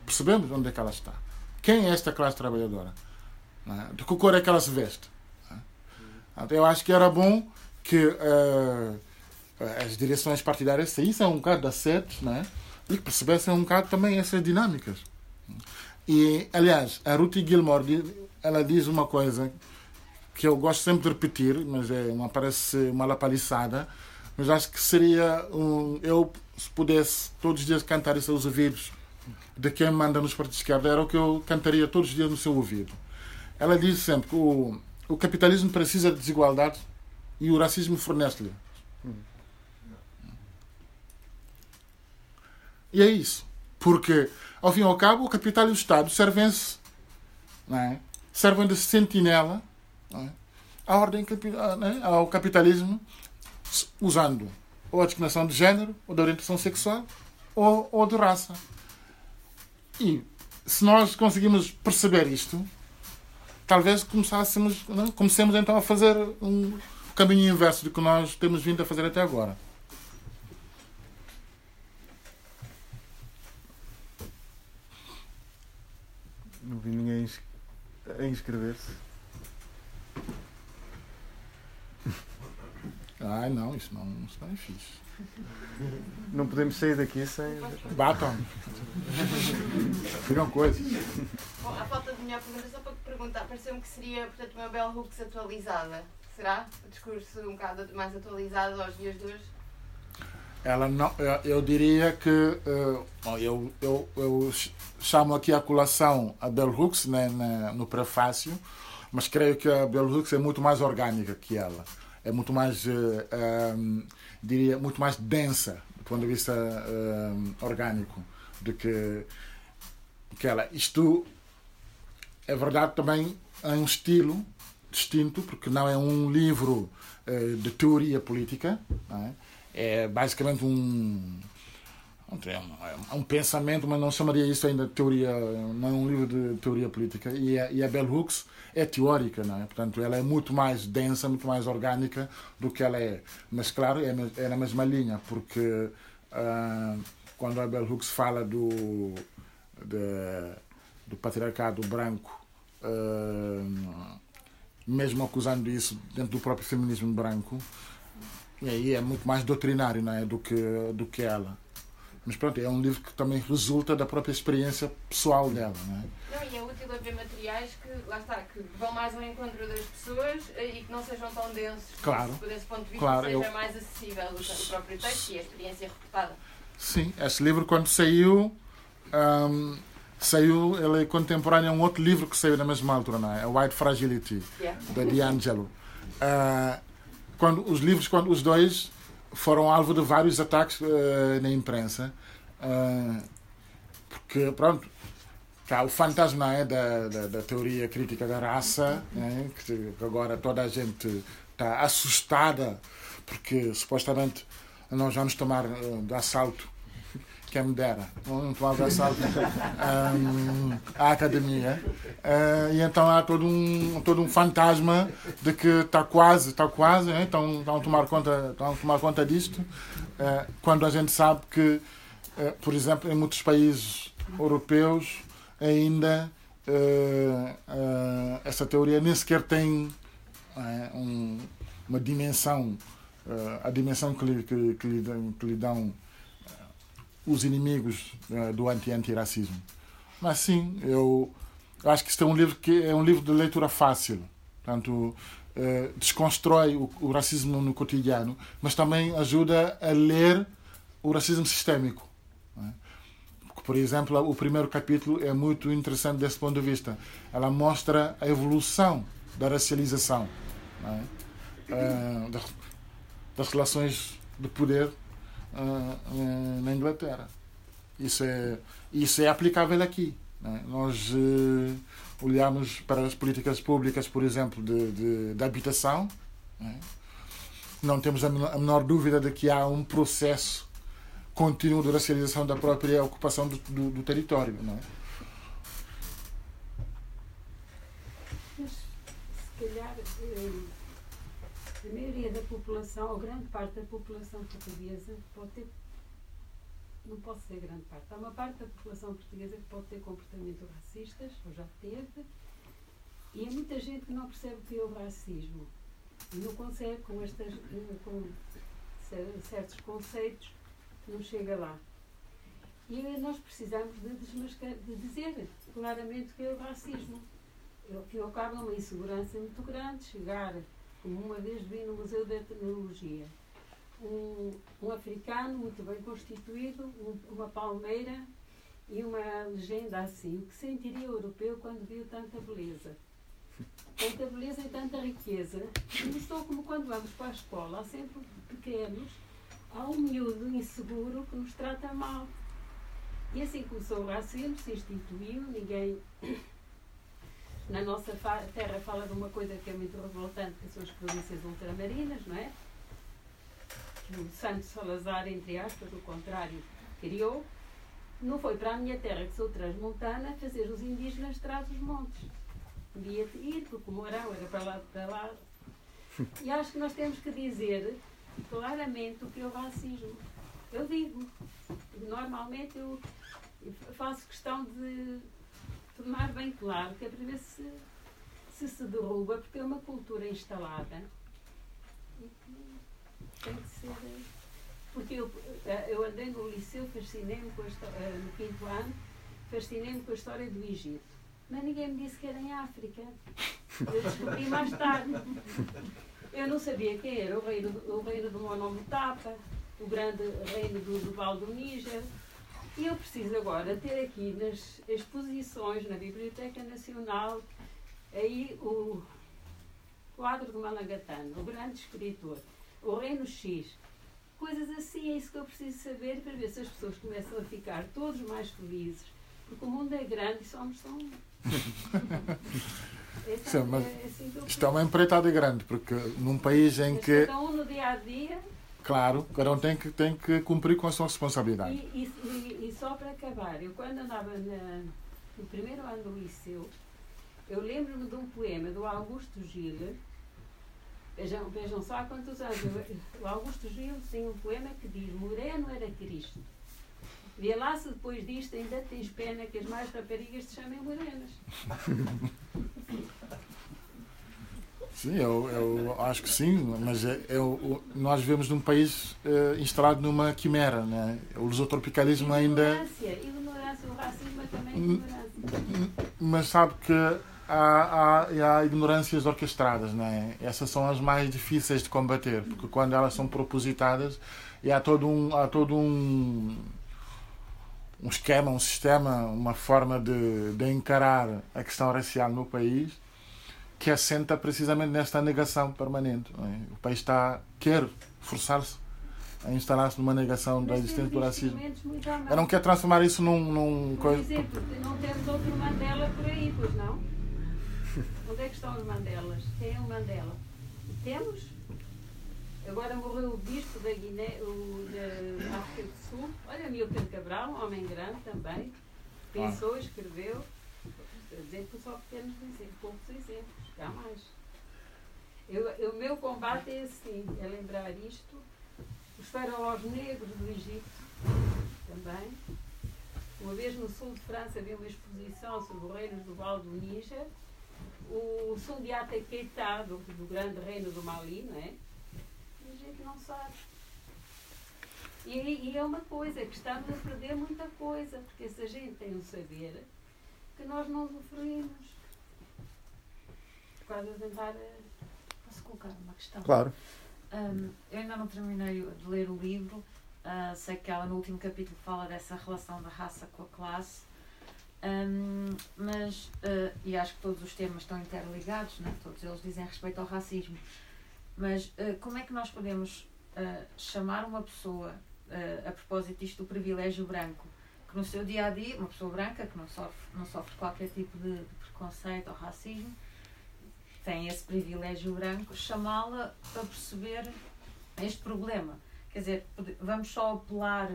Percebemos onde é que ela está. Quem é esta classe trabalhadora? É? De que cor é que ela se veste? É? Eu acho que era bom que uh, as direções partidárias saíssem um bocado da sede né? E percebessem um bocado também essas dinâmicas. E, aliás, a Ruth Gilmore ela diz uma coisa que eu gosto sempre de repetir, mas é uma, parece uma lapaliçada, mas acho que seria um, eu se pudesse todos os dias cantar isso aos ouvidos de quem manda nos partidos de esquerda era o que eu cantaria todos os dias no seu ouvido. Ela diz sempre que o, o capitalismo precisa de desigualdade e o racismo fornece-lhe. E é isso. Porque, ao fim e ao cabo, o capital e o Estado servem-se, é? servem de sentinela é? à ordem, é? ao capitalismo usando ou a discriminação de género, ou de orientação sexual, ou, ou de raça. E se nós conseguimos perceber isto, talvez começássemos, não? É? comecemos então a fazer um caminho inverso do que nós temos vindo a fazer até agora. Vi ninguém a inscrever-se. Ai não, isso não, isso não é fixe. Não podemos sair daqui sem. Batam. Ficam coisas. Bom, a falta de minha pergunta, só para perguntar, pareceu-me que seria, portanto, uma Bell Hooks atualizada. Será? O discurso um bocado mais atualizado aos dias de hoje? Ela não, eu, eu diria que uh, eu, eu, eu chamo aqui a colação a Bell Hooks né, no prefácio, mas creio que a Bell Hooks é muito mais orgânica que ela é muito mais, uh, eh, um, ehm, diria, muito mais densa do ponto de vista orgânico do que, que ela. Isto é verdade também em um estilo distinto, porque não é um livro uh, de teoria política, é? É? basicamente um, é um pensamento, mas não chamaria isso ainda de teoria, não é um livro de teoria política. E a, e a Bell Hooks é teórica, não é? Portanto, ela é muito mais densa, muito mais orgânica do que ela é. Mas, claro, é, é na mesma linha, porque uh, quando a Bell Hooks fala do, de, do patriarcado branco, uh, mesmo acusando isso dentro do próprio feminismo branco, e aí é muito mais doutrinário não é? do, que, do que ela. Mas pronto, é um livro que também resulta da própria experiência pessoal dela. Não, é? não e é útil haver materiais que, lá está, que vão mais ao encontro das pessoas eh, e que não sejam tão densos. Claro. Desse ponto de vista, claro, seja eu... mais acessível que o próprio texto e a experiência reportada. Sim, esse livro quando saiu. Um, saiu, ele é contemporâneo a um outro livro que saiu na mesma altura, não é? A White Fragility, yeah. da D'Angelo. Uh, (laughs) quando os livros, quando os dois foram alvo de vários ataques uh, na imprensa. Uh, porque, pronto, há o fantasma é, da, da, da, teoria crítica da raça, né, que agora toda a gente está assustada porque supostamente nós vamos tomar uh, assalto quem me dera, um assalto um, à academia. Uh, e então há todo um, todo um fantasma de que está quase, está quase, estão, a tomar conta, a tomar conta disto, uh, quando a gente sabe que, uh, por exemplo, em muitos países europeus ainda essa teoria nem sequer tem um, uma dimensão, a dimensão que lhe, que, que lhe, que lhe dão os inimigos uh, do anti-antiracismo. Mas sim, eu, acho que este é um livro que é um livro de leitura fácil. Portanto, uh, desconstrói o, o, racismo no cotidiano, mas também ajuda a ler o racismo sistémico. É? Por exemplo, o primeiro capítulo é muito interessante desse ponto de vista. Ela mostra a evolução da racialização, é? uh, das, das relações de poder uh, na Inglaterra. Isso é, isso é aplicável aqui. Né? Nós uh, olhamos para as políticas públicas, por exemplo, de, de, de habitação. Né? Não temos a menor, a menor, dúvida de que há um processo contínuo de racialização da própria ocupação do, do, do território. Não é? Mas, se calhar, eh, a maioria da população, ou grande parte da população portuguesa, pode ter não posso ser grande parte. Há uma parte da população portuguesa que pode ter comportamentos racistas, ou já teve, e há muita gente que não percebe o que é o racismo. E não consegue, com, estas, com certos conceitos, não chega lá. E nós precisamos de, de dizer claramente o que é o racismo. Que acaba uma insegurança muito grande, chegar, uma vez vi no Museu da Tecnologia, um, um africano muito bem constituído, um, uma palmeira e uma legenda assim. O que sentiria o europeu quando viu tanta beleza? Tanta beleza e tanta riqueza. E só como quando vamos para a escola, há sempre pequenos, há um miúdo inseguro que nos trata mal. E assim começou o racismo, se instituiu, ninguém na nossa terra fala de uma coisa que é muito revoltante, que são as províncias ultramarinas, não é? o Santo Salazar, entre aspas, o contrário, criou, não foi para a minha terra, que sou transmontana, fazer os indígenas trás dos montes. Devia ir, porque o Mourão era para lá, para lá. E acho que nós temos que dizer claramente o que é o racismo. Eu digo, normalmente eu faço questão de tornar bem claro que é para ver se se, se derruba, porque é uma cultura instalada tem que ser. Eh, porque eu, eh, eu andei no liceu, fascinei-me a eh, no quinto ano, fascinei-me com a história do Egito. Mas ninguém me disse que era em África. Eu descobri mais tarde. Eu não sabia quem era o reino, o reino do Monomotapa, o grande reino do, do Val do Níger. E eu preciso agora ter aqui nas exposições na Biblioteca Nacional aí o quadro do Malangatano, o grande escritor o reino X. Coisas assim, é isso que eu preciso saber para ver se as pessoas começam a ficar todos mais felizes. Porque o mundo é grande e somos só um. (laughs) Sim, é mas é assim isto é uma empreitada grande, porque num país em mas que. Cada um no dia a dia. Claro, cada um tem que, tem que cumprir com a sua responsabilidade. E, e, e só para acabar, eu quando andava na, no primeiro ano do liceu, eu lembro-me de um poema do Augusto Gil, Vejam, vejam só há quantos anos. O Augusto Gil tem um poema que diz: Moreno era Cristo. Vê lá se depois disto ainda tens pena que as mais raparigas te chamem morenas. (laughs) Sim, eu, eu acho que sim, mas é, eu, nós vivemos num país uh, instalado numa quimera, né? o lusotropicalismo ainda. Ignorância, ignorância, o racismo é também ignorância. Mas sabe que há, há, há ignorâncias orquestradas, não é? Essas são as mais difíceis de combater, porque quando elas são propositadas e há todo um, há todo um, um esquema, um sistema, uma forma de, de encarar a questão racial no país que assenta precisamente nesta negação permanente. É? O país está quer forçar-se a instalar-se numa negação da existência do racismo. Eu não quero transformar isso num, num por coisa. exemplo, não temos outro Mandela por aí, pois não? Onde é que estão os Mandelas? Quem é o Mandela? Temos? Agora morreu o bispo da Guiné, o, da África do Sul. Olha, Milton Cabral, um homem grande também. Pensou, escreveu. Que só temos exemplos, poucos exemplos, há mais. Eu, o meu combate é assim, é lembrar isto. Os faraós negros do Egito também. Uma vez no sul de França havia uma exposição sobre os reinos do Val do Níger o Sundiata Keita, do, do grande reino do Mali, não é? E a gente não sabe. E, e, é uma coisa, que estamos a perder muita coisa, porque se a gente tem um saber que nós não usufruímos. Quase a tentar. Posso colocar uma questão? Claro. Um, eu ainda não terminei de ler o livro. Uh, sei que ela no último capítulo fala dessa relação da raça com a classe. Um, mas, uh, e acho que todos os temas estão interligados, né? todos eles dizem respeito ao racismo. Mas uh, como é que nós podemos chamar uma pessoa a propósito disto do privilégio branco, que no seu dia a dia, uma pessoa branca que não sofre, não sofre qualquer tipo de, de preconceito ou racismo, tem esse privilégio branco, chamá-la para perceber este problema. Quer dizer, vamos só apelar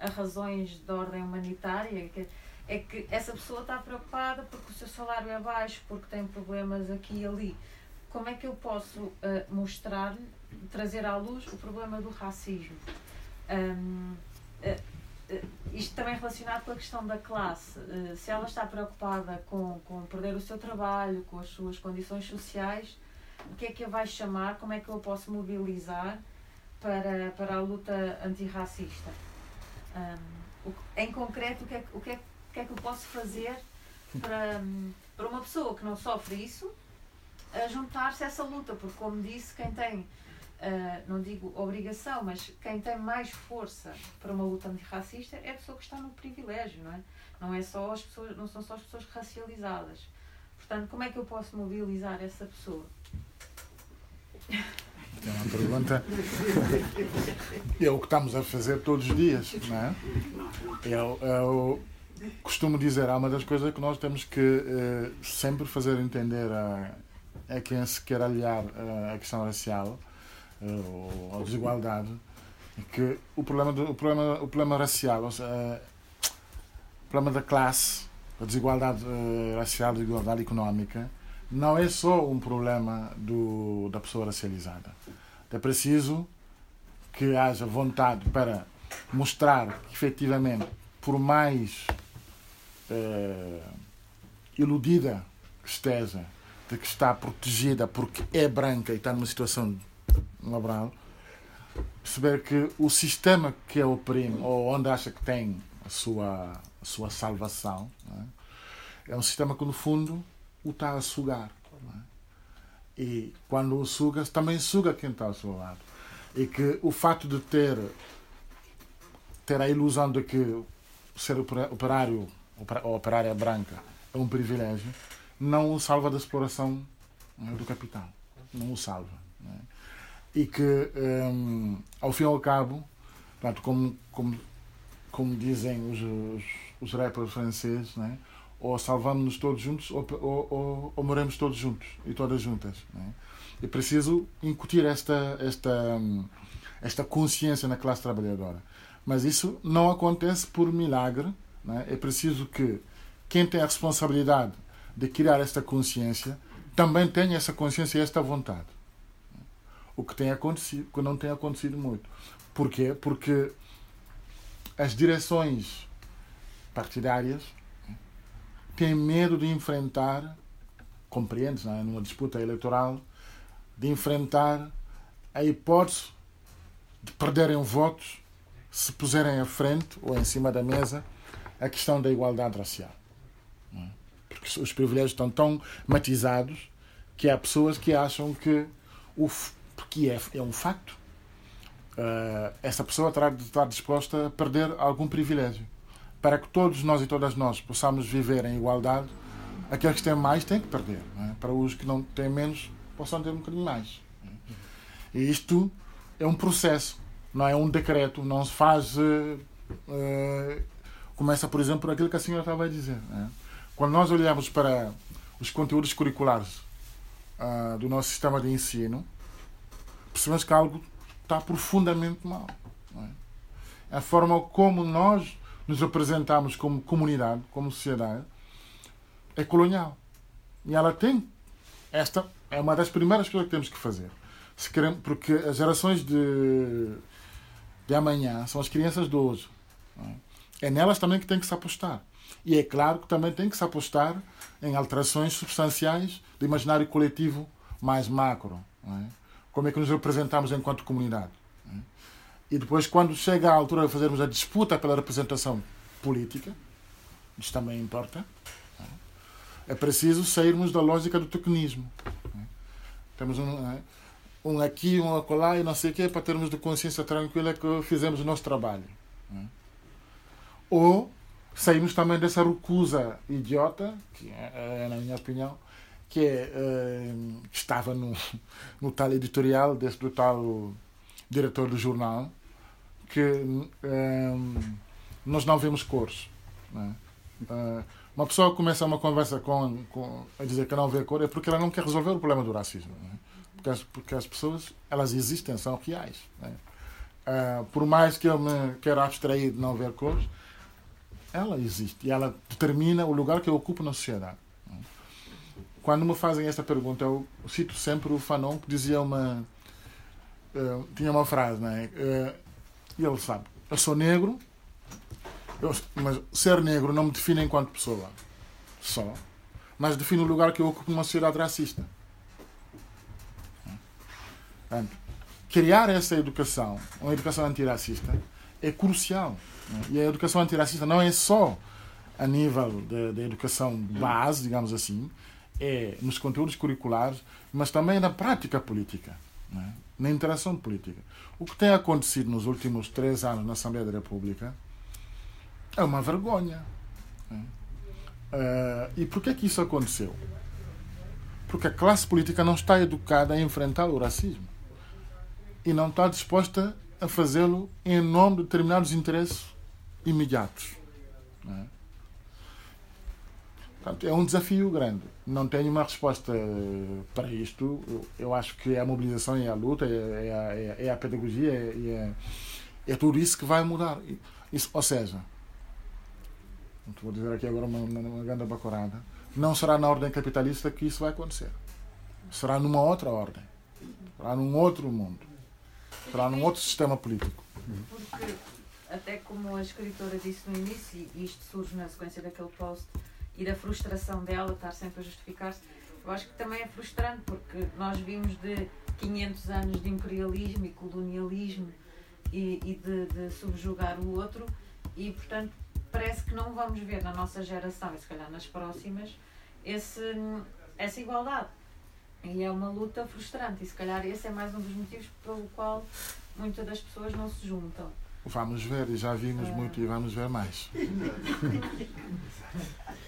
a razões de ordem humanitária, é que essa pessoa está preocupada porque o seu salário é baixo, porque tem problemas aqui e ali. Como é que eu posso uh, mostrar-lhe, trazer à luz o problema do racismo? Um, uh, uh, isto também relacionado com a questão da classe. se ela está preocupada com, com perder o seu trabalho, com as suas condições sociais, o que é que a vai chamar? Como é que eu posso mobilizar para, para a luta antirracista? Um, em concreto, o que, é, o, que é, o que é que eu posso fazer para, para uma pessoa que não sofre isso juntar-se a essa luta? Porque, como disse, quem tem, uh, não digo obrigação, mas quem tem mais força para uma luta antirracista é a pessoa que está no privilégio, não é? Não, é só as pessoas, não são só as pessoas racializadas. Portanto, como é que eu posso mobilizar essa pessoa? É uma pergunta. É o que estamos a fazer todos os dias, não é? Eu, eu costumo dizer, há uma das coisas que nós temos que eh, sempre fazer entender a, a quem se quer aliar à questão racial eh, ou desigualdade que o problema, do, o problema, o problema racial, ou seja, eh, o problema da classe, a desigualdade eh, racial, a desigualdade económica, não é só um problema do, da pessoa racializada. É preciso que haja vontade para mostrar que, efetivamente, por mais iludida que esteja, de que está protegida porque é branca e está numa situação laboral, perceber que o sistema que a oprime, ou onde acha que tem a sua, a sua salvação, é? é um sistema que, no fundo, o está a sugar. É? E quando o suga, também suga quem está ao seu lado. E que o fato de ter, ter a ilusão de que ser operário ou operária branca é um privilégio, não o salva da exploração é, do capital. Não o salva. Não é? E que, um, ao fim e ao cabo, como, como, como dizem os, os, os rappers franceses, não é? ou salvamos-nos todos juntos ou, ou, ou, ou, morremos todos juntos e todas juntas. É? é preciso incutir esta, esta, esta consciência na classe trabalhadora. Mas isso não acontece por milagre. É? é preciso que quem tem a responsabilidade de criar esta consciência também tenha essa consciência e esta vontade. O que tem acontecido, que não tem acontecido muito. Porquê? Porque as direções partidárias têm medo de enfrentar, compreendes, é? numa disputa eleitoral, de enfrentar a hipótese de perderem votos se puserem à frente ou em cima da mesa a questão da igualdade racial. É? Porque os privilégios estão tão matizados que há pessoas que acham que o porque é, é um facto uh, essa pessoa terá de estar disposta a perder algum privilégio para que todos nós e todas nós possamos viver em igualdade, aqueles que têm mais têm que perder. É? Para os que não têm menos, possam ter um bocadinho mais. E isto é um processo, não é um decreto, não se faz. Uh, começa, por exemplo, por aquilo que a senhora estava a dizer. É? Quando nós olhamos para os conteúdos curriculares uh, do nosso sistema de ensino, percebemos que algo está profundamente mal. É? A forma como nós nos apresentamos como comunidade, como sociedade, é colonial. E ela tem. Esta é uma das primeiras coisas que temos que fazer. Se queremos, porque as gerações de, de amanhã são as crianças de hoje. É? é nelas também que tem que se apostar. E é claro que também tem que se apostar em alterações substanciais do imaginário coletivo mais macro. É? Como é que nos representamos enquanto comunidade? E depois, quando chega a altura de fazermos a disputa pela representação política, isso também importa, é preciso sairmos da lógica do tokenismo. Temos um, um aqui, um acolá e não sei o quê, para termos de consciência tranquila que fizemos o nosso trabalho. Ou saímos também dessa recusa idiota, que é, é na minha opinião, que, que estava no, no tal editorial desse do tal diretor do jornal, que um, nós não vemos cores. Né? Uh, uma pessoa começa uma conversa com, com, a dizer que não vê cor é porque ela não quer resolver o problema do racismo. Né? Porque, as, porque as pessoas, elas existem, são reais. Né? Uh, por mais que eu me queira abstrair de não ver cores, ela existe e ela determina o lugar que eu ocupo na sociedade. Quando me fazem esta pergunta, eu cito sempre o Fanon que dizia uma. Uh, tinha uma frase, né? Uh, e ele sabe: eu sou negro, eu, mas ser negro não me define enquanto pessoa só, mas define o lugar que eu ocupo numa sociedade racista. Portanto, criar essa educação, uma educação antirracista, é crucial. Né? E a educação antirracista não é só a nível da educação base, digamos assim, é nos conteúdos curriculares, mas também na prática política, né? na interação política. O que tem acontecido nos últimos três anos na Assembleia da República é uma vergonha. Uh, e por que, que isso aconteceu? Porque a classe política não está educada a enfrentar o racismo e não está disposta a fazê-lo em nome de determinados interesses imediatos. É? Portanto, é um desafio grande. Não tenho uma resposta para isto. Eu acho que é a mobilização e a luta, é, é, é, é a pedagogia, é, é, é, tudo isso que vai mudar. Isso, ou seja, vou dizer aqui agora uma, uma grande bacurada, não será na ordem capitalista que isso vai acontecer. Será numa outra ordem. Será num outro mundo. Será num outro sistema político. Porque, até como a escritora disse no início, e isto surge na sequência daquele post, e da frustração dela estar sempre a justificar-se, eu acho que também é frustrante, porque nós vimos de 500 anos de imperialismo e colonialismo e, e de, de subjugar o outro, e portanto parece que não vamos ver na nossa geração e se calhar nas próximas esse, essa igualdade. E é uma luta frustrante, e se calhar esse é mais um dos motivos pelo qual muitas das pessoas não se juntam. Vamos ver, e já vimos muito e vamos ver mais. (laughs)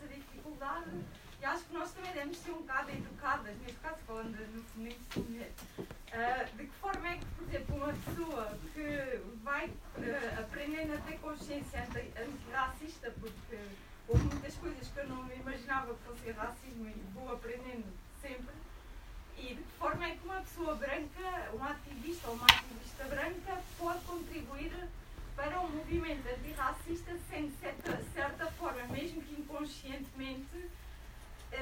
E acho que nós também devemos ser um bocado educadas, neste caso falando no feminino mulher. Uh, de que forma é que, por exemplo, uma pessoa que vai uh, aprendendo a ter consciência antirracista, porque houve muitas coisas que eu não imaginava que fosse racismo e vou aprendendo sempre, e de que forma é que uma pessoa branca, um ativista ou uma ativista branca, pode contribuir para um movimento antirracista sem, de certa, certa forma, mesmo que inconscientemente,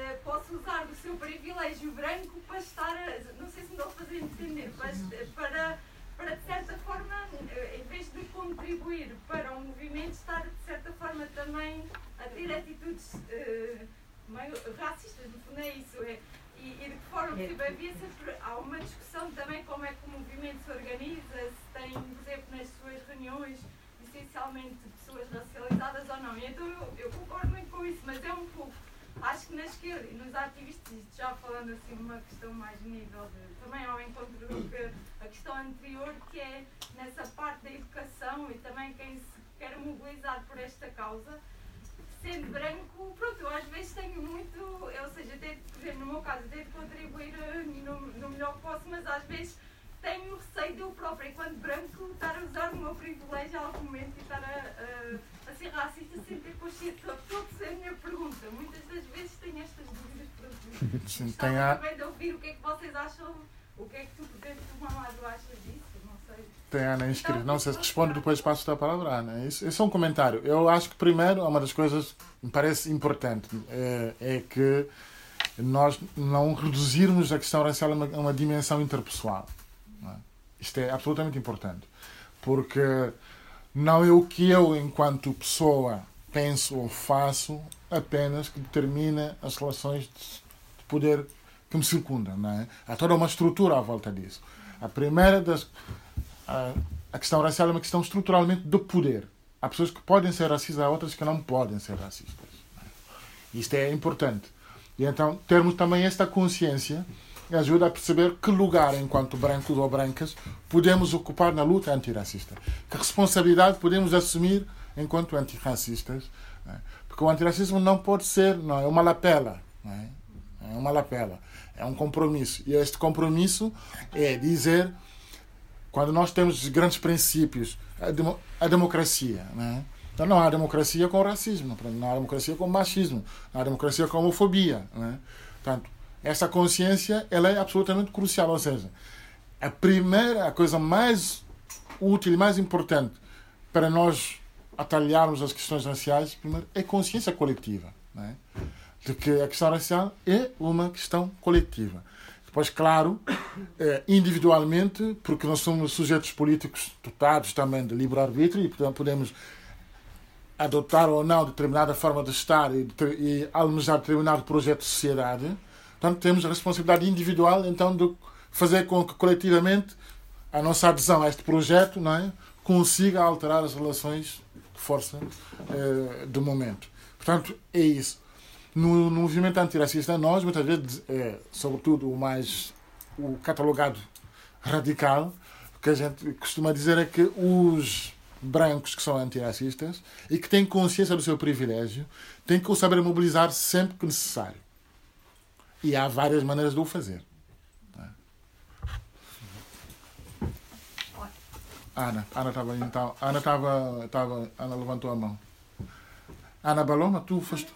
eh, possa usar o seu privilégio branco para estar, a, não sei se me estou a fazer entender, mas para, para de certa forma, eh, em vez de contribuir para um movimento, estar de certa forma também a ter atitudes eh, meio racistas, no fundo é isso. É, e, e, de que forma, tipo, havia sempre, há uma discussão também como é que o movimento se organiza, se tem, por exemplo, nas suas reuniões, essencialmente pessoas racializadas ou não. E então eu, eu concordo muito com isso, mas é um pouco, acho que na esquerda e nos ativistas, já falando assim uma questão mais nível de, também ao encontro do a questão anterior, que é nessa parte da educação e também quem se quer mobilizar por esta causa, sendo branco, pronto, eu às vezes tenho muito, ou seja, exemplo, no meu caso, tento contribuir eh, no, no melhor que posso, mas às vezes tenho receio de eu própria, enquanto branco, estar a usar o meu privilégio a algum momento e estar a, a, a ser racista sem ter consciência. Estou a perceber a minha pergunta. Muitas das vezes tenho estas dúvidas para também de ouvir o que é que vocês acham, o que é que tu, por exemplo, tu, Mamado, achas disso. Não sei. Tem a Ana inscrita. Não sei se responde, depois passo a palavra Ana. Isso, isso é um comentário. Eu acho que, primeiro, uma das coisas que me parece importante é, é que nós não reduzirmos a questão racial a uma, a uma dimensão interpessoal. É? Isto é absolutamente importante. Porque não é o que eu, enquanto pessoa, penso ou faço apenas que determina as relações de poder que me circundam. Não é? Há toda uma estrutura à volta disso. A primeira das. A, a questão racial é uma questão estruturalmente de poder. há pessoas que podem ser racistas, há outras que não podem ser racistas. Isto é importante. E então, termos também esta consciência ajuda a perceber que lugar, enquanto brancos ou brancas, podemos ocupar na luta antirracista. Que responsabilidade podemos assumir enquanto antirracistas. Né? Porque o antirracismo não pode ser, não é uma lapela. Não é? é uma lapela. É um compromisso. E este compromisso é dizer, quando nós temos grandes princípios, a, a democracia. Né? Então não há democracia com racismo, não há democracia com machismo, não há democracia com homofobia. Né? Portanto, essa consciência ela é absolutamente crucial. Ou seja, a primeira, a coisa mais útil e mais importante para nós atalharmos as questões raciais, primeiro, é consciência coletiva. Né? De que a questão racial é uma questão coletiva. Depois, claro, eh, individualmente, porque nós somos sujeitos políticos dotados também de livre-arbítrio e, portanto, podemos adotar ou não determinada forma de estar e, e almejar determinado projeto de sociedade. Portanto, temos a responsabilidade individual, então, de fazer com que coletivamente a nossa adesão a este projeto não é, consiga alterar as relações de força eh, do momento. Portanto, é isso. No, no movimento antirracista, nós, muitas vezes, é, sobretudo o mais o catalogado radical, o que a gente costuma dizer é que os brancos que são antirracistas e que têm consciência do seu privilégio têm que saber mobilizar sempre que necessário. E há várias maneiras de o fazer. Ana, Ana estava então. Ana estava, estava. Ana levantou a mão. Ana Baloma, tu foste.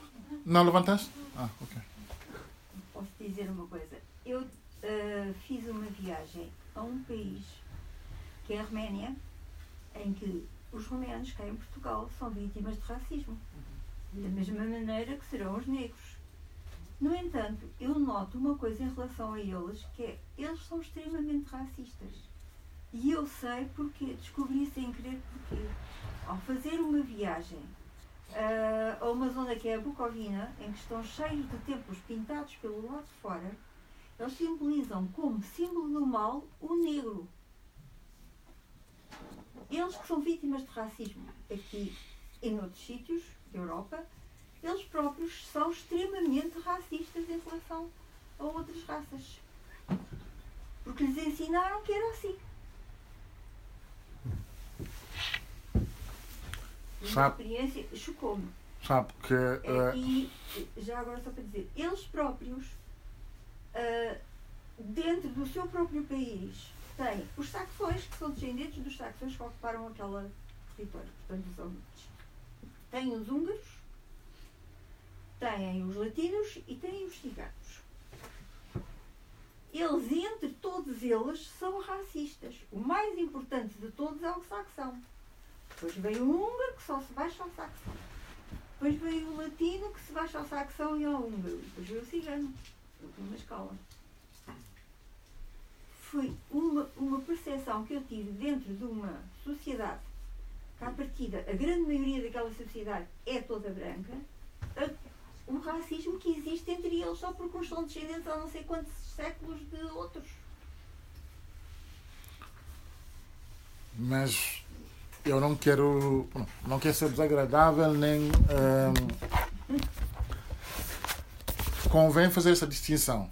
Não levantaste? Ah, ok. Posso dizer uma coisa? Eu uh, fiz uma viagem a um país que é a Roménia, em que os romenos cá em Portugal são vítimas de racismo. Da mesma maneira que serão os negros. No entanto, eu noto uma coisa em relação a eles, que é eles são extremamente racistas. E eu sei porque descobri sem querer porquê. Ao fazer uma viagem uh, a uma zona que é a Bucovina, em que estão cheios de templos pintados pelo lado de fora, eles simbolizam como símbolo do mal o negro. Eles que são vítimas de racismo aqui e noutros sítios da Europa, eles próprios são extremamente racistas em relação a outras raças. Porque lhes ensinaram que era assim. Sabe, experiência chocou-me. Sabe que. Uh... E já agora só para dizer, eles próprios, uh, dentro do seu próprio país, têm os saxões, que são descendentes dos saxões que ocuparam aquela território, portanto, os alemães. Têm os húngaros, têm os latinos e têm os ciganos. Eles, entre todos eles, são racistas. O mais importante de todos é o saxão. Depois vem o húngaro, que só se baixa ao saxão. Depois vem o latino, que se baixa ao saxão e ao húngaro. Depois vem o cigano, uma escala. Foi uma, uma percepção que eu tive dentro de uma sociedade que, à partida, a grande maioria daquela sociedade é toda branca, a, o racismo que existe entre eles só porque uns são descendentes há não sei quantos séculos de outros. Mas eu não quero não quero ser desagradável nem um, convém fazer essa distinção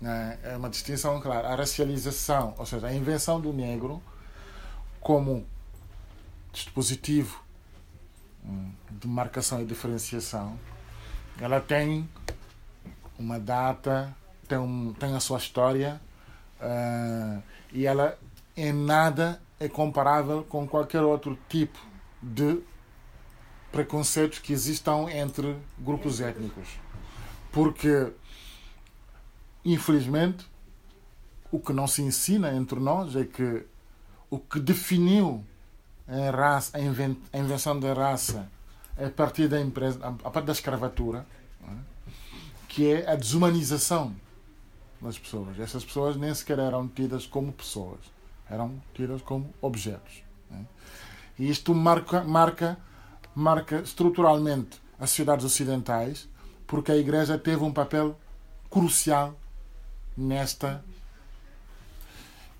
né? é uma distinção clara a racialização ou seja a invenção do negro como dispositivo hum, de marcação e diferenciação ela tem uma data tem um, tem a sua história uh, e ela em nada é comparável com qualquer outro tipo de preconceitos que existam entre grupos étnicos. Porque, infelizmente, o que não se ensina entre nós é que o que definiu a, raça, a invenção da raça a partir da empresa, a partir da escravatura, é? que é a desumanização das pessoas. Essas pessoas nem sequer eram tidas como pessoas eram tidas como objetos. Né? E isto marca, marca, marca estruturalmente as sociedades ocidentais, porque a Igreja teve um papel crucial nesta,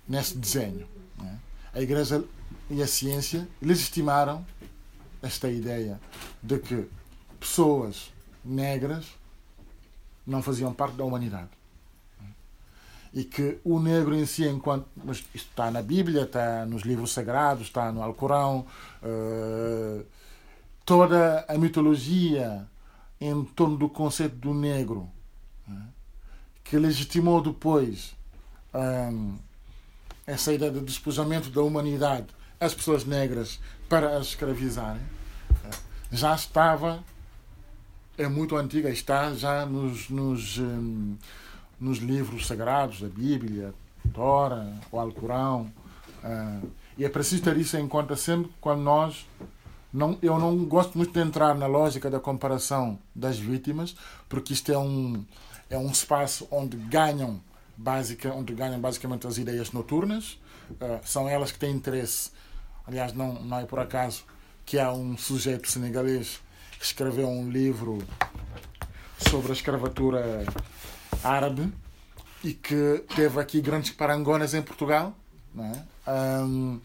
neste desenho. Né? A Igreja e a ciência legitimaram esta ideia de que pessoas negras não faziam parte da humanidade. E que o negro em si, enquanto. Mas isto está na Bíblia, está nos livros sagrados, está no Alcorão. Uh, toda a mitologia em torno do conceito do negro, né, que legitimou depois um, essa ideia de despojamento da humanidade às pessoas negras para as escravizarem, já estava, é muito antiga, está já nos, nos, um, nos livros sagrados, a Bíblia, a Tora, o Alcorão. Uh, e é preciso ter isso em conta sempre quando nós não, eu não gosto muito de entrar na lógica da comparação das vítimas, porque isto é um, é um espaço onde ganham, basica, onde ganham basicamente as ideias noturnas. Uh, são elas que têm interesse. Aliás, não, não é por acaso que há um sujeito senegalês que escreveu um livro sobre a escravatura árabe e que teve aqui grandes parangonas em Portugal. Não é? Um,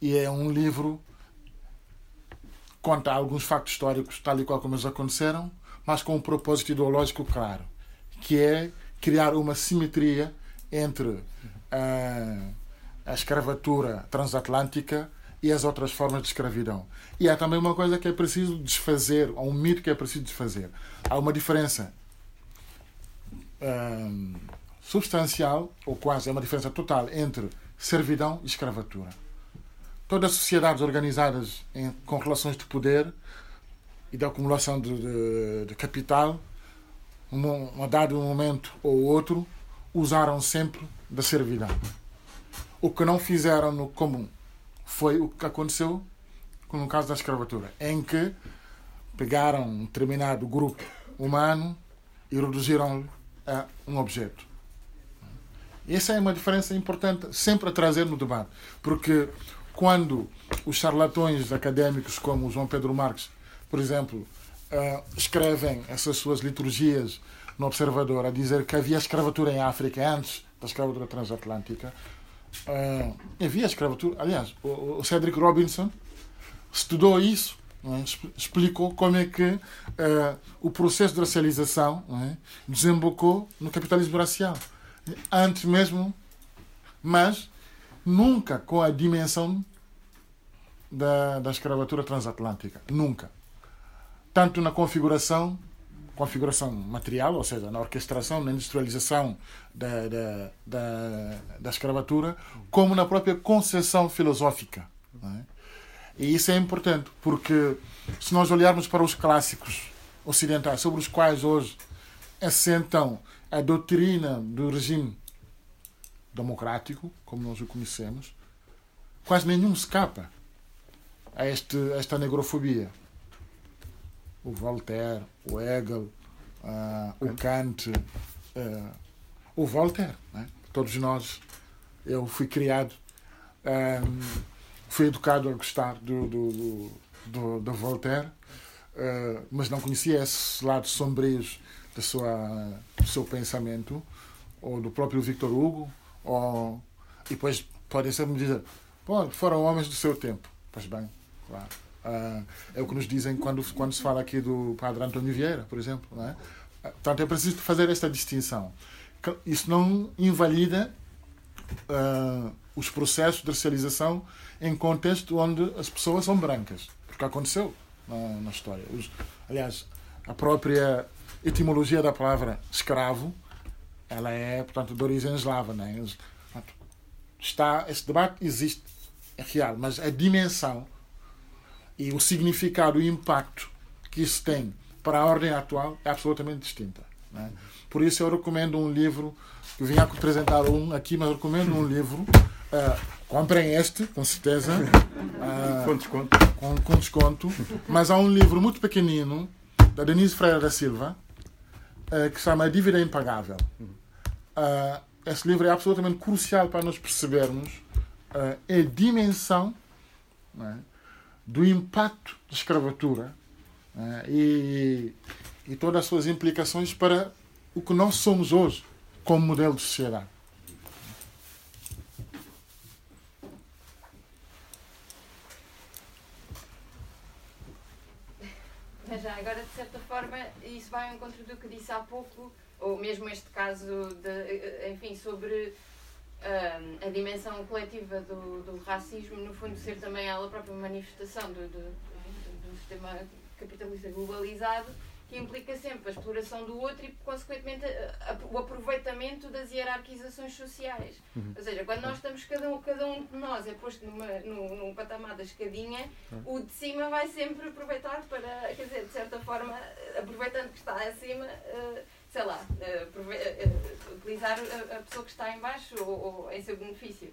e é um livro conta alguns factos históricos, tal e qual como eles aconteceram, mas com um propósito ideológico claro, que é criar uma simetria entre a, a escravatura transatlântica e as outras formas de escravidão. E há também uma coisa que é preciso desfazer, há um mito que é preciso desfazer. Há uma diferença hum, substancial, ou quase é uma diferença total, entre servidão e escravatura todas as sociedades organizadas em, com relações de poder e de acumulação de, de, de capital, um, a dado momento ou outro, usaram sempre da servidão. O que não fizeram no comum foi o que aconteceu no caso da escravatura, em que pegaram um determinado grupo humano e reduziram a um objeto. Essa é uma diferença importante sempre a trazer no debate, porque quando os charlatões académicos como João Pedro Marques, por exemplo, uh, escrevem essas suas liturgias no Observador a dizer que havia escravatura em África antes da escravatura transatlântica, uh, havia escravatura. Aliás, o, o Cedric Robinson estudou isso, é? explicou como é que uh, o processo de racialização é? desembocou no capitalismo racial. Antes mesmo, mas nunca com a dimensão da, da escravatura transatlântica. Nunca. Tanto na configuração, configuração material, ou seja, na orquestração, na industrialização da, da, da, da escravatura, como na própria concepção filosófica. É? E isso é importante, porque se nós olharmos para os clássicos ocidentais, sobre os quais hoje assentam a doutrina do regime democrático, como nós o conhecemos, quase nenhum escapa a, este, a esta negrofobia. O Voltaire, o Hegel, uh, o Kant, uh, o Voltaire. Né? Todos nós, eu fui criado, um, fui educado a gostar do, do, do, do, Voltaire, uh, mas não conhecia esses lados sombrios da sua, do seu pensamento, ou do próprio Victor Hugo, ou, e depois podem sempre dizer, Pô, foram homens do seu tempo. Pois bem, claro. Uh, é o que nos dizem quando, quando se fala aqui do padre António Vieira, por exemplo. Não é? Ah, portanto, é preciso fazer esta distinção. Isso não invalida uh, os processos de racialização em contexto onde as pessoas são brancas, porque aconteceu na, na história. Os, aliás, a própria etimologia da palavra escravo ela é, portanto, de origem eslava. Né? Está, esse debate existe, é real, mas a dimensão e o significado, o impacto que isso tem para a ordem atual é absolutamente distinta. Né? Por isso eu recomendo um livro, eu vim apresentar um aqui, mas recomendo um livro. Uh, comprem este, com certeza. Uh, (laughs) com desconto. Com, com desconto. Mas há um livro muito pequenino, da Denise Freire da Silva, uh, que se chama Dívida Impagável. Uh, esse livro é absolutamente crucial para nós percebermos a dimensão é, do impacto da escravatura uh, e, e todas as suas implicações para o que nós somos hoje como modelo de sociedade. forma, isso vai ao encontro do que disse há pouco, ou mesmo este caso, de, enfim, sobre a dimensão coletiva do, do racismo, no fundo, ser também ela própria manifestação do, do, do, do sistema capitalista globalizado que implica sempre a exploração do outro e, consequentemente, a, a, o aproveitamento das hierarquizações sociais. Uhum. Ou seja, quando nós estamos, cada um, cada um de nós é posto numa, num, num patamar da escadinha, uhum. o de cima vai sempre aproveitar para, quer dizer, de certa forma, aproveitando que está acima, uh, sei lá, uh, uh, utilizar a, a, pessoa que está em baixo ou, ou em seu benefício.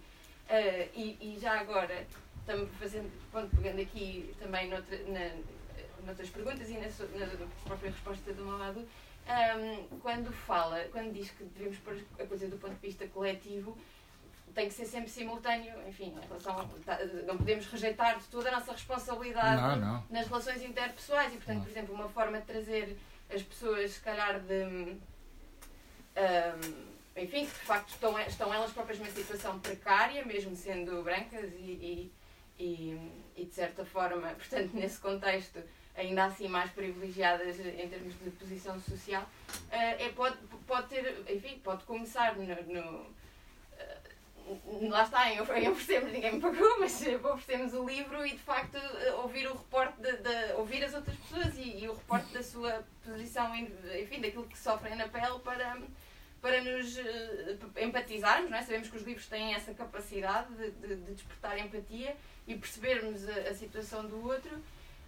E, e, já agora, estamos fazendo, ponto, pegando aqui também noutra, na, noutras perguntas e na, na própria resposta do Mamadou, um, quando fala, quando diz que devemos pôr a coisa do ponto de vista coletivo, tem que ser sempre simultâneo, enfim, em relação, tá, não podemos rejeitar de toda a nossa responsabilidade não, não. nas relações interpessoais e, portanto, não. por exemplo, uma forma de trazer as pessoas, se calhar, de. Um, enfim, que de facto estão, estão elas próprias numa situação precária, mesmo sendo brancas e, e, e, e de certa forma, (laughs) portanto, nesse contexto, ainda assim mais privilegiadas em termos de posição social, eh, é, pode, pode ter, enfim, pode começar no, no lá está, em, em oferecermos, ninguém me pagou, mas oferecemos o livro e de facto ouvir o reporte, de, de ouvir as outras pessoas e, e, o reporte da sua posição, enfim, daquilo que sofrem na pele para, para nos uh, empatizarmos, não é? Sabemos que os livros têm essa capacidade de, de, de despertar empatia e percebermos a, a situação do outro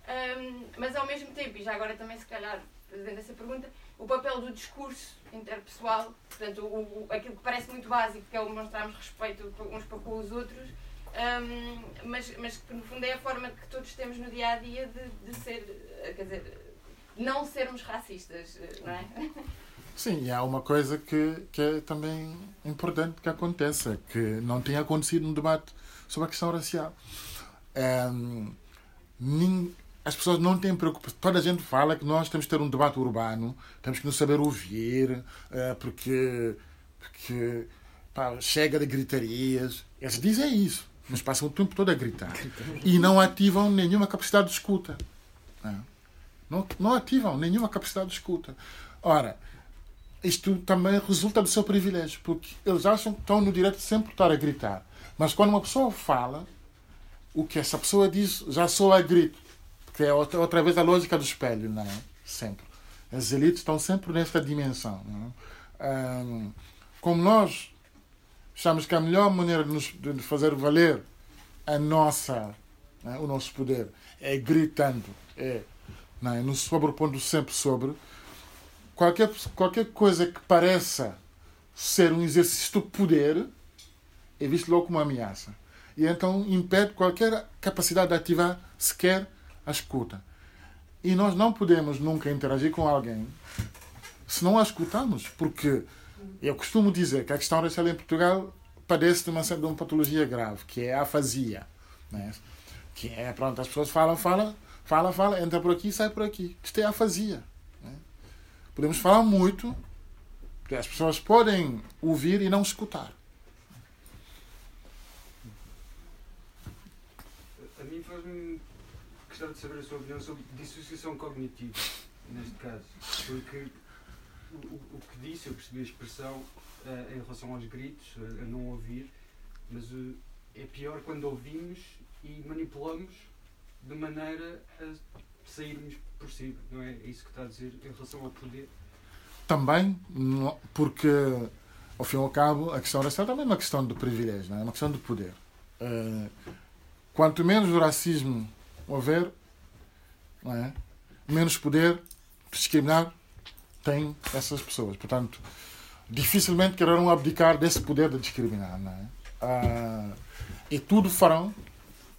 um, mas ao mesmo tempo, e já agora também se calhar fazendo essa pergunta, o papel do discurso interpessoal, portanto, o, o, aquilo que parece muito básico, que é o mostrarmos respeito uns para com os outros, um, mas, mas que no fundo é a forma que todos temos no dia a dia de, de ser, quer dizer, não sermos racistas, não é? Sim, e há uma coisa que, que é também importante que aconteça, que não tem acontecido no debate sobre a questão racial. Um, as pessoas não têm preocupação. Toda a gente fala que nós temos que ter um debate urbano, temos que nos saber ouvir, eh, porque, porque pá, chega de gritarias. Eles dizem isso, mas passam o tempo todo a gritar. E não ativam nenhuma capacidade de escuta. É? Não, não ativam nenhuma capacidade de escuta. Ora, isto também resulta do seu privilégio, porque eles acham que estão no direito de sempre estar a gritar. Mas quando uma pessoa fala, o que essa pessoa diz já soa a grito que é outra, outra vez a lógica do espelho, não é? Sempre. As elites estão sempre nesta dimensão. É? Um, como nós achamos que a melhor maneira de, nos, de fazer valer a nossa, é? o nosso poder é gritando, é, não é? nos sobrepondo sempre sobre qualquer, qualquer coisa que pareça ser um exercício de poder é visto logo como uma ameaça. E então impede qualquer capacidade de ativar sequer a escuta. E nós não podemos nunca interagir com alguém se não a escutamos, porque eu costumo dizer que a questão racial em Portugal padece de uma, de uma patologia grave, que é a afasia. Né? Que é, pronto, as pessoas falam, falam, falam, falam, entra por aqui sai por aqui. Isto é afasia. Né? Podemos falar muito, as pessoas podem ouvir e não escutar. A mim faz-me gostava de saber a sua opinião sobre dissociação cognitiva, neste caso. Porque o, o que disse, eu percebi a expressão uh, em relação aos gritos, a, a não ouvir, mas uh, é pior quando ouvimos e manipulamos de maneira a sairmos por cima, não é? É isso que está a dizer em relação ao poder? Também, porque ao fim e ao cabo a questão racial também é uma questão de privilégio, não é? é uma questão de poder. Uh, quanto menos o racismo houver, é? menos poder discriminar tem essas pessoas. Portanto, dificilmente quererão abdicar desse poder de discriminar. É? Ah, e tudo farão,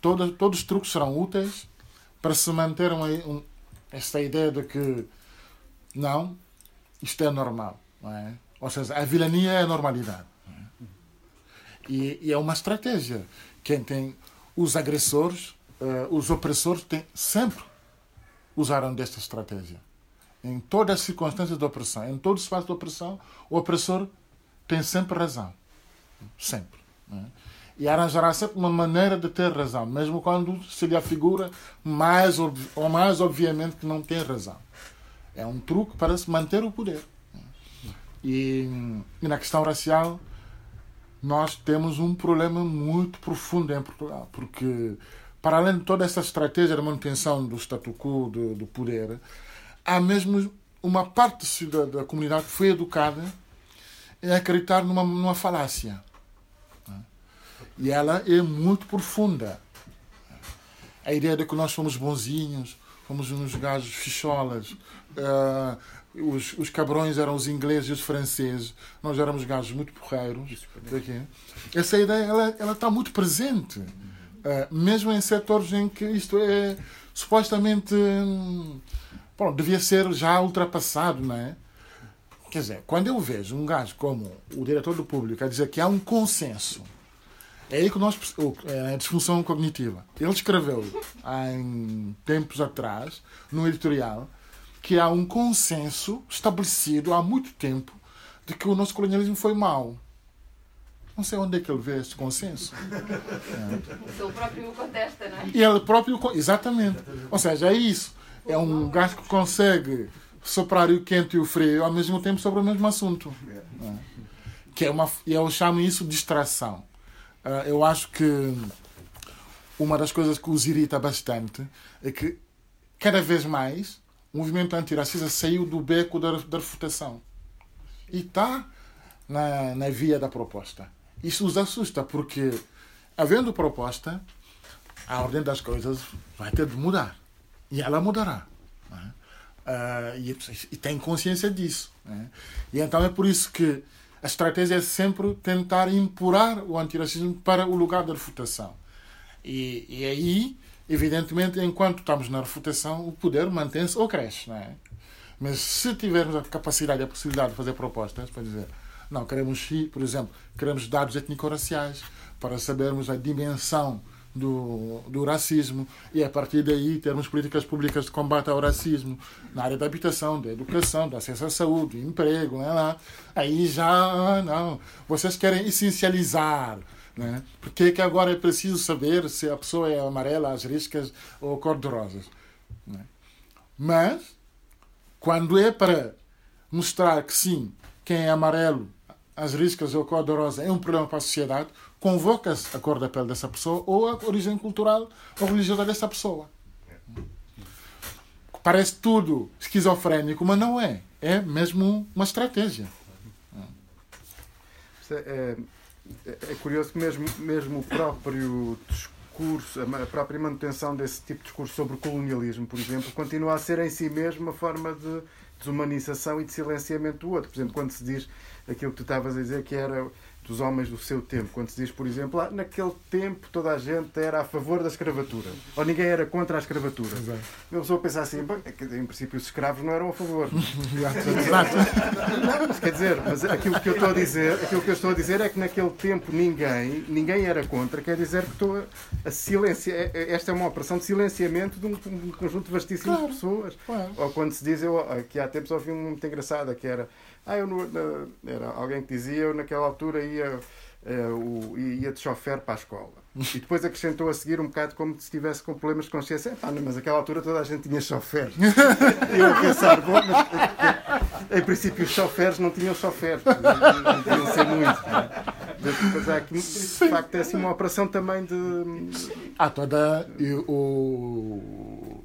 todos, todos os truques serão úteis para se manter uma, um, esta ideia de que não, isto é normal. É? Ou seja, a vilania é a normalidade. É? E, e, é uma estratégia. Quem tem os agressores uh, os opressores têm, sempre usaram desta estratégia. Em todas as circunstâncias de opressão, em todo espaço de opressão, o opressor tem sempre razão. Sempre. Né? E arranjará sempre uma maneira de ter razão, mesmo quando se lhe afigura mais ou mais obviamente que não tem razão. É um truque para se manter o poder. E, e na questão racial, nós temos um problema muito profundo em Portugal, porque para além de toda essa estratégia de manutenção do statu quo do, do poder, há mesmo uma parte da, da comunidade que foi educada em acreditar numa, numa falácia. E ela é muito profunda. A ideia de que nós somos bonzinhos, fomos uns gajos ficholas, uh, os, os cabrões eram os ingleses e os franceses, nós éramos gajos muito porreiros. Daqui. Essa ideia ela, ela está muito presente, mesmo em setores em que isto é supostamente. Hum, bom, devia ser já ultrapassado, não é? Quer dizer, quando eu vejo um gajo como o diretor do público a dizer que há um consenso, é aí que nós. É a disfunção cognitiva. Ele escreveu há tempos atrás, no editorial, que há um consenso estabelecido há muito tempo de que o nosso colonialismo foi mau. Não sei onde é que ele vê esse consenso. É. (laughs) Ele próprio o contesta, não é? E ele próprio. Exatamente. Ou seja, é isso. É um gajo que consegue soprar o quente e o frio ao mesmo tempo sobre o mesmo assunto. É. Que é uma, eu chamo isso de distração. Ah, eu acho que uma das coisas que os irrita bastante é que cada vez mais o movimento antirracista saiu do beco da, da refutação e está na, na via da proposta. Isso os assusta, porque, havendo proposta, a ordem das coisas vai ter de mudar. E ela mudará. Uh, e, e, tem consciência disso. Né? E então é por isso que a estratégia é sempre tentar empurrar o antirracismo para o lugar da refutação. E, e aí Evidentemente, enquanto estamos na refutação, o poder mantém-se ou cresce. É? Mas se tivermos a capacidade e a possibilidade de fazer propostas para dizer, não, queremos, por exemplo, queremos dados étnico-raciais para sabermos a dimensão do, do racismo e a partir daí termos políticas públicas de combate ao racismo na área da habitação, da educação, do acesso à saúde, do emprego, não é lá? aí já não. Vocês querem essencializar né? Porque que agora é preciso saber se a pessoa é amarela, às riscas ou cor-de-rosas? Né? Mas, quando é para mostrar que sim, quem é amarelo, as riscas ou cor-de-rosa é um problema para a sociedade, convoca-se a cor da pele dessa pessoa ou a origem cultural ou religiosa dessa pessoa. Parece tudo esquizofrénico, mas não é. É mesmo uma estratégia. É, é curioso que mesmo, mesmo o próprio discurso, a própria manutenção desse tipo de discurso sobre o colonialismo, por exemplo, continua a ser em si mesmo uma forma de desumanização e de silenciamento do outro. Por exemplo, quando se diz aquilo que tu estavas a dizer que era dos homens do seu tempo. Quando se diz, por exemplo, ah, naquele tempo toda a gente era a favor da escravatura, ou ninguém era contra a escravatura. Exato. Eu pessoa pensa assim, é em princípio os escravos não eram a favor. (laughs) Exato. não, mas quer dizer, mas aquilo que eu estou a dizer, aquilo que eu estou a dizer é que naquele tempo ninguém, ninguém era contra, quer dizer que estou a silenciar, é, é, esta é uma operação de silenciamento de um, um conjunto vastíssimo claro. de pessoas. Claro. Ou quando se diz, eu que há tempos ouvi um muito engraçada que era ah, eu no, era alguém que dizia, eu naquela altura ia, uh, ia de chofer para a escola. E depois acrescentou a seguir um bocado como se estivesse com problemas de consciência. Epá, mas naquela altura toda a gente tinha chofer. (laughs) Eu a pensar, bom, mas em princípio os choferes não tinham chofer. Não podiam ser muito. Mas há aqui, de facto, é assim uma operação também de. Há toda. O,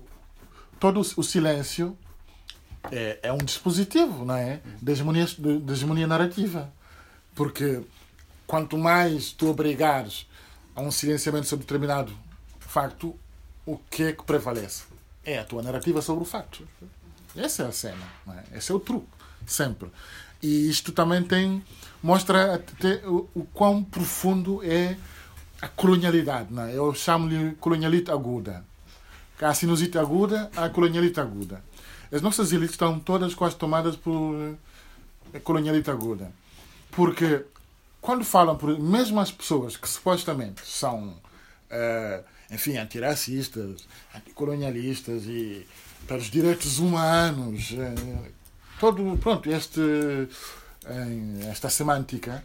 todo o silêncio é, é um dispositivo, não é? De hegemonia, hegemonia narrativa. Porque quanto mais tu obrigares a um silenciamento sobre determinado facto, o que é que prevalece? É a tua narrativa sobre o facto. Essa é a cena, é? esse é o truque, sempre. E isto também tem mostra até o, o quão profundo é a colonialidade. Não é? Eu chamo-lhe colonialite aguda. A sinusite aguda, a colonialite aguda. As nossas elites estão todas quase tomadas por eh, colonialita aguda. Porque quando falam, por, mesmo as pessoas que supostamente são, uh, enfim, antiracistas, anticolonialistas e pelos direitos humanos, uh, todo, pronto, este, uh, esta semântica,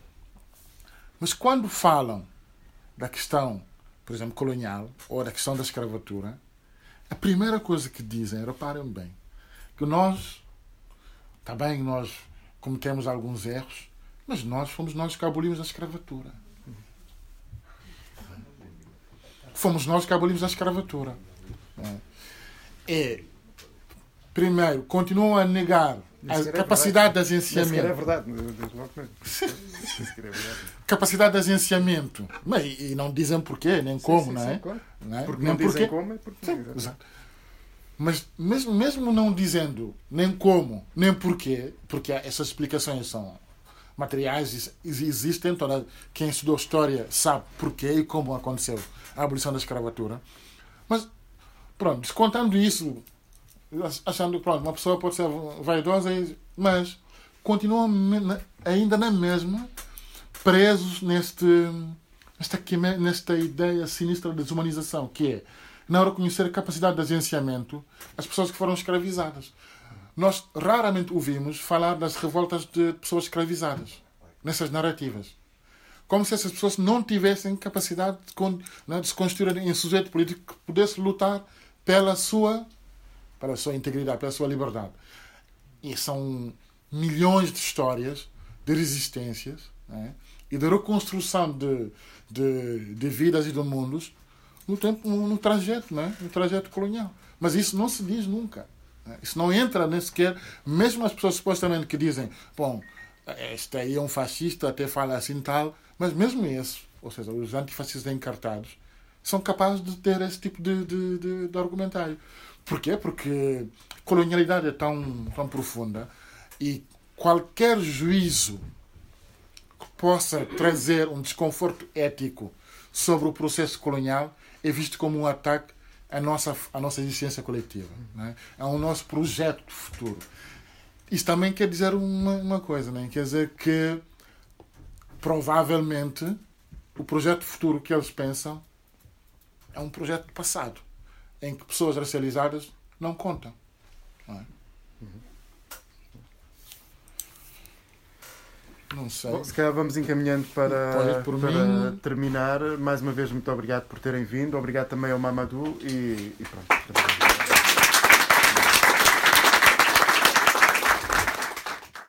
mas quando falam da questão, por exemplo, colonial ou da questão da escravatura, a primeira coisa que dizem, reparem bem, que nós Está bem, nós cometemos alguns erros, mas nós fomos nós que abolimos a escravatura. Fomos nós que abolimos a escravatura. É, primeiro, continuam a negar a é capacidade de é agenciamento. (laughs) sequer é verdade. Capacidade de agenciamento. Mas, e não dizem porquê, nem como, Sim, sim, não é? claro. Não é? Porque Nem não dizem porquê. como é porque Sim, exatamente. exato. Mas mesmo, mesmo não dizendo nem como, nem porquê, porque essas explicações são materiais existem, toda, quem estudou história sabe porquê e como aconteceu a abolição da escravatura. Mas, pronto, descontando isso, achando que uma pessoa pode ser vaidosa, mas continuam ainda na mesma presos neste, nesta, nesta ideia sinistra de desumanização, que é não reconhecer a capacidade de agenciamento as pessoas que foram escravizadas. Nós raramente ouvimos falar das revoltas de pessoas escravizadas nessas narrativas. Como se essas pessoas não tivessem capacidade de, né, de se constituir em sujeito político que pudesse lutar pela sua, pela sua integridade, pela sua liberdade. E são milhões de histórias de resistências né, e de reconstrução de, de, de vidas e de mundos no, tempo, no, trajeto, né, no trajeto colonial. Mas isso não se diz nunca. né. Isso não entra nem sequer, mesmo as pessoas supostamente que dizem, bom, este aí é um fascista, até fala assim tal, mas mesmo esse, ou seja, os antifascistas encartados, são capazes de ter esse tipo de, de, de, de argumentário. Porquê? Porque a colonialidade é tão, tão profunda e qualquer juízo que possa trazer um desconforto ético sobre o processo colonial é visto como um ataque à nossa, à nossa existência coletiva, né? ao nosso projeto futuro. Isso também quer dizer uma, uma coisa, né? quer dizer que provavelmente o projeto futuro que eles pensam é um projeto do passado, em que pessoas racializadas não contam. Não, é? Não sei. Bom, se calhar vamos encaminhando para, para terminar. Mais uma vez, muito obrigado por terem vindo. Obrigado também ao Mamadou e, e pronto.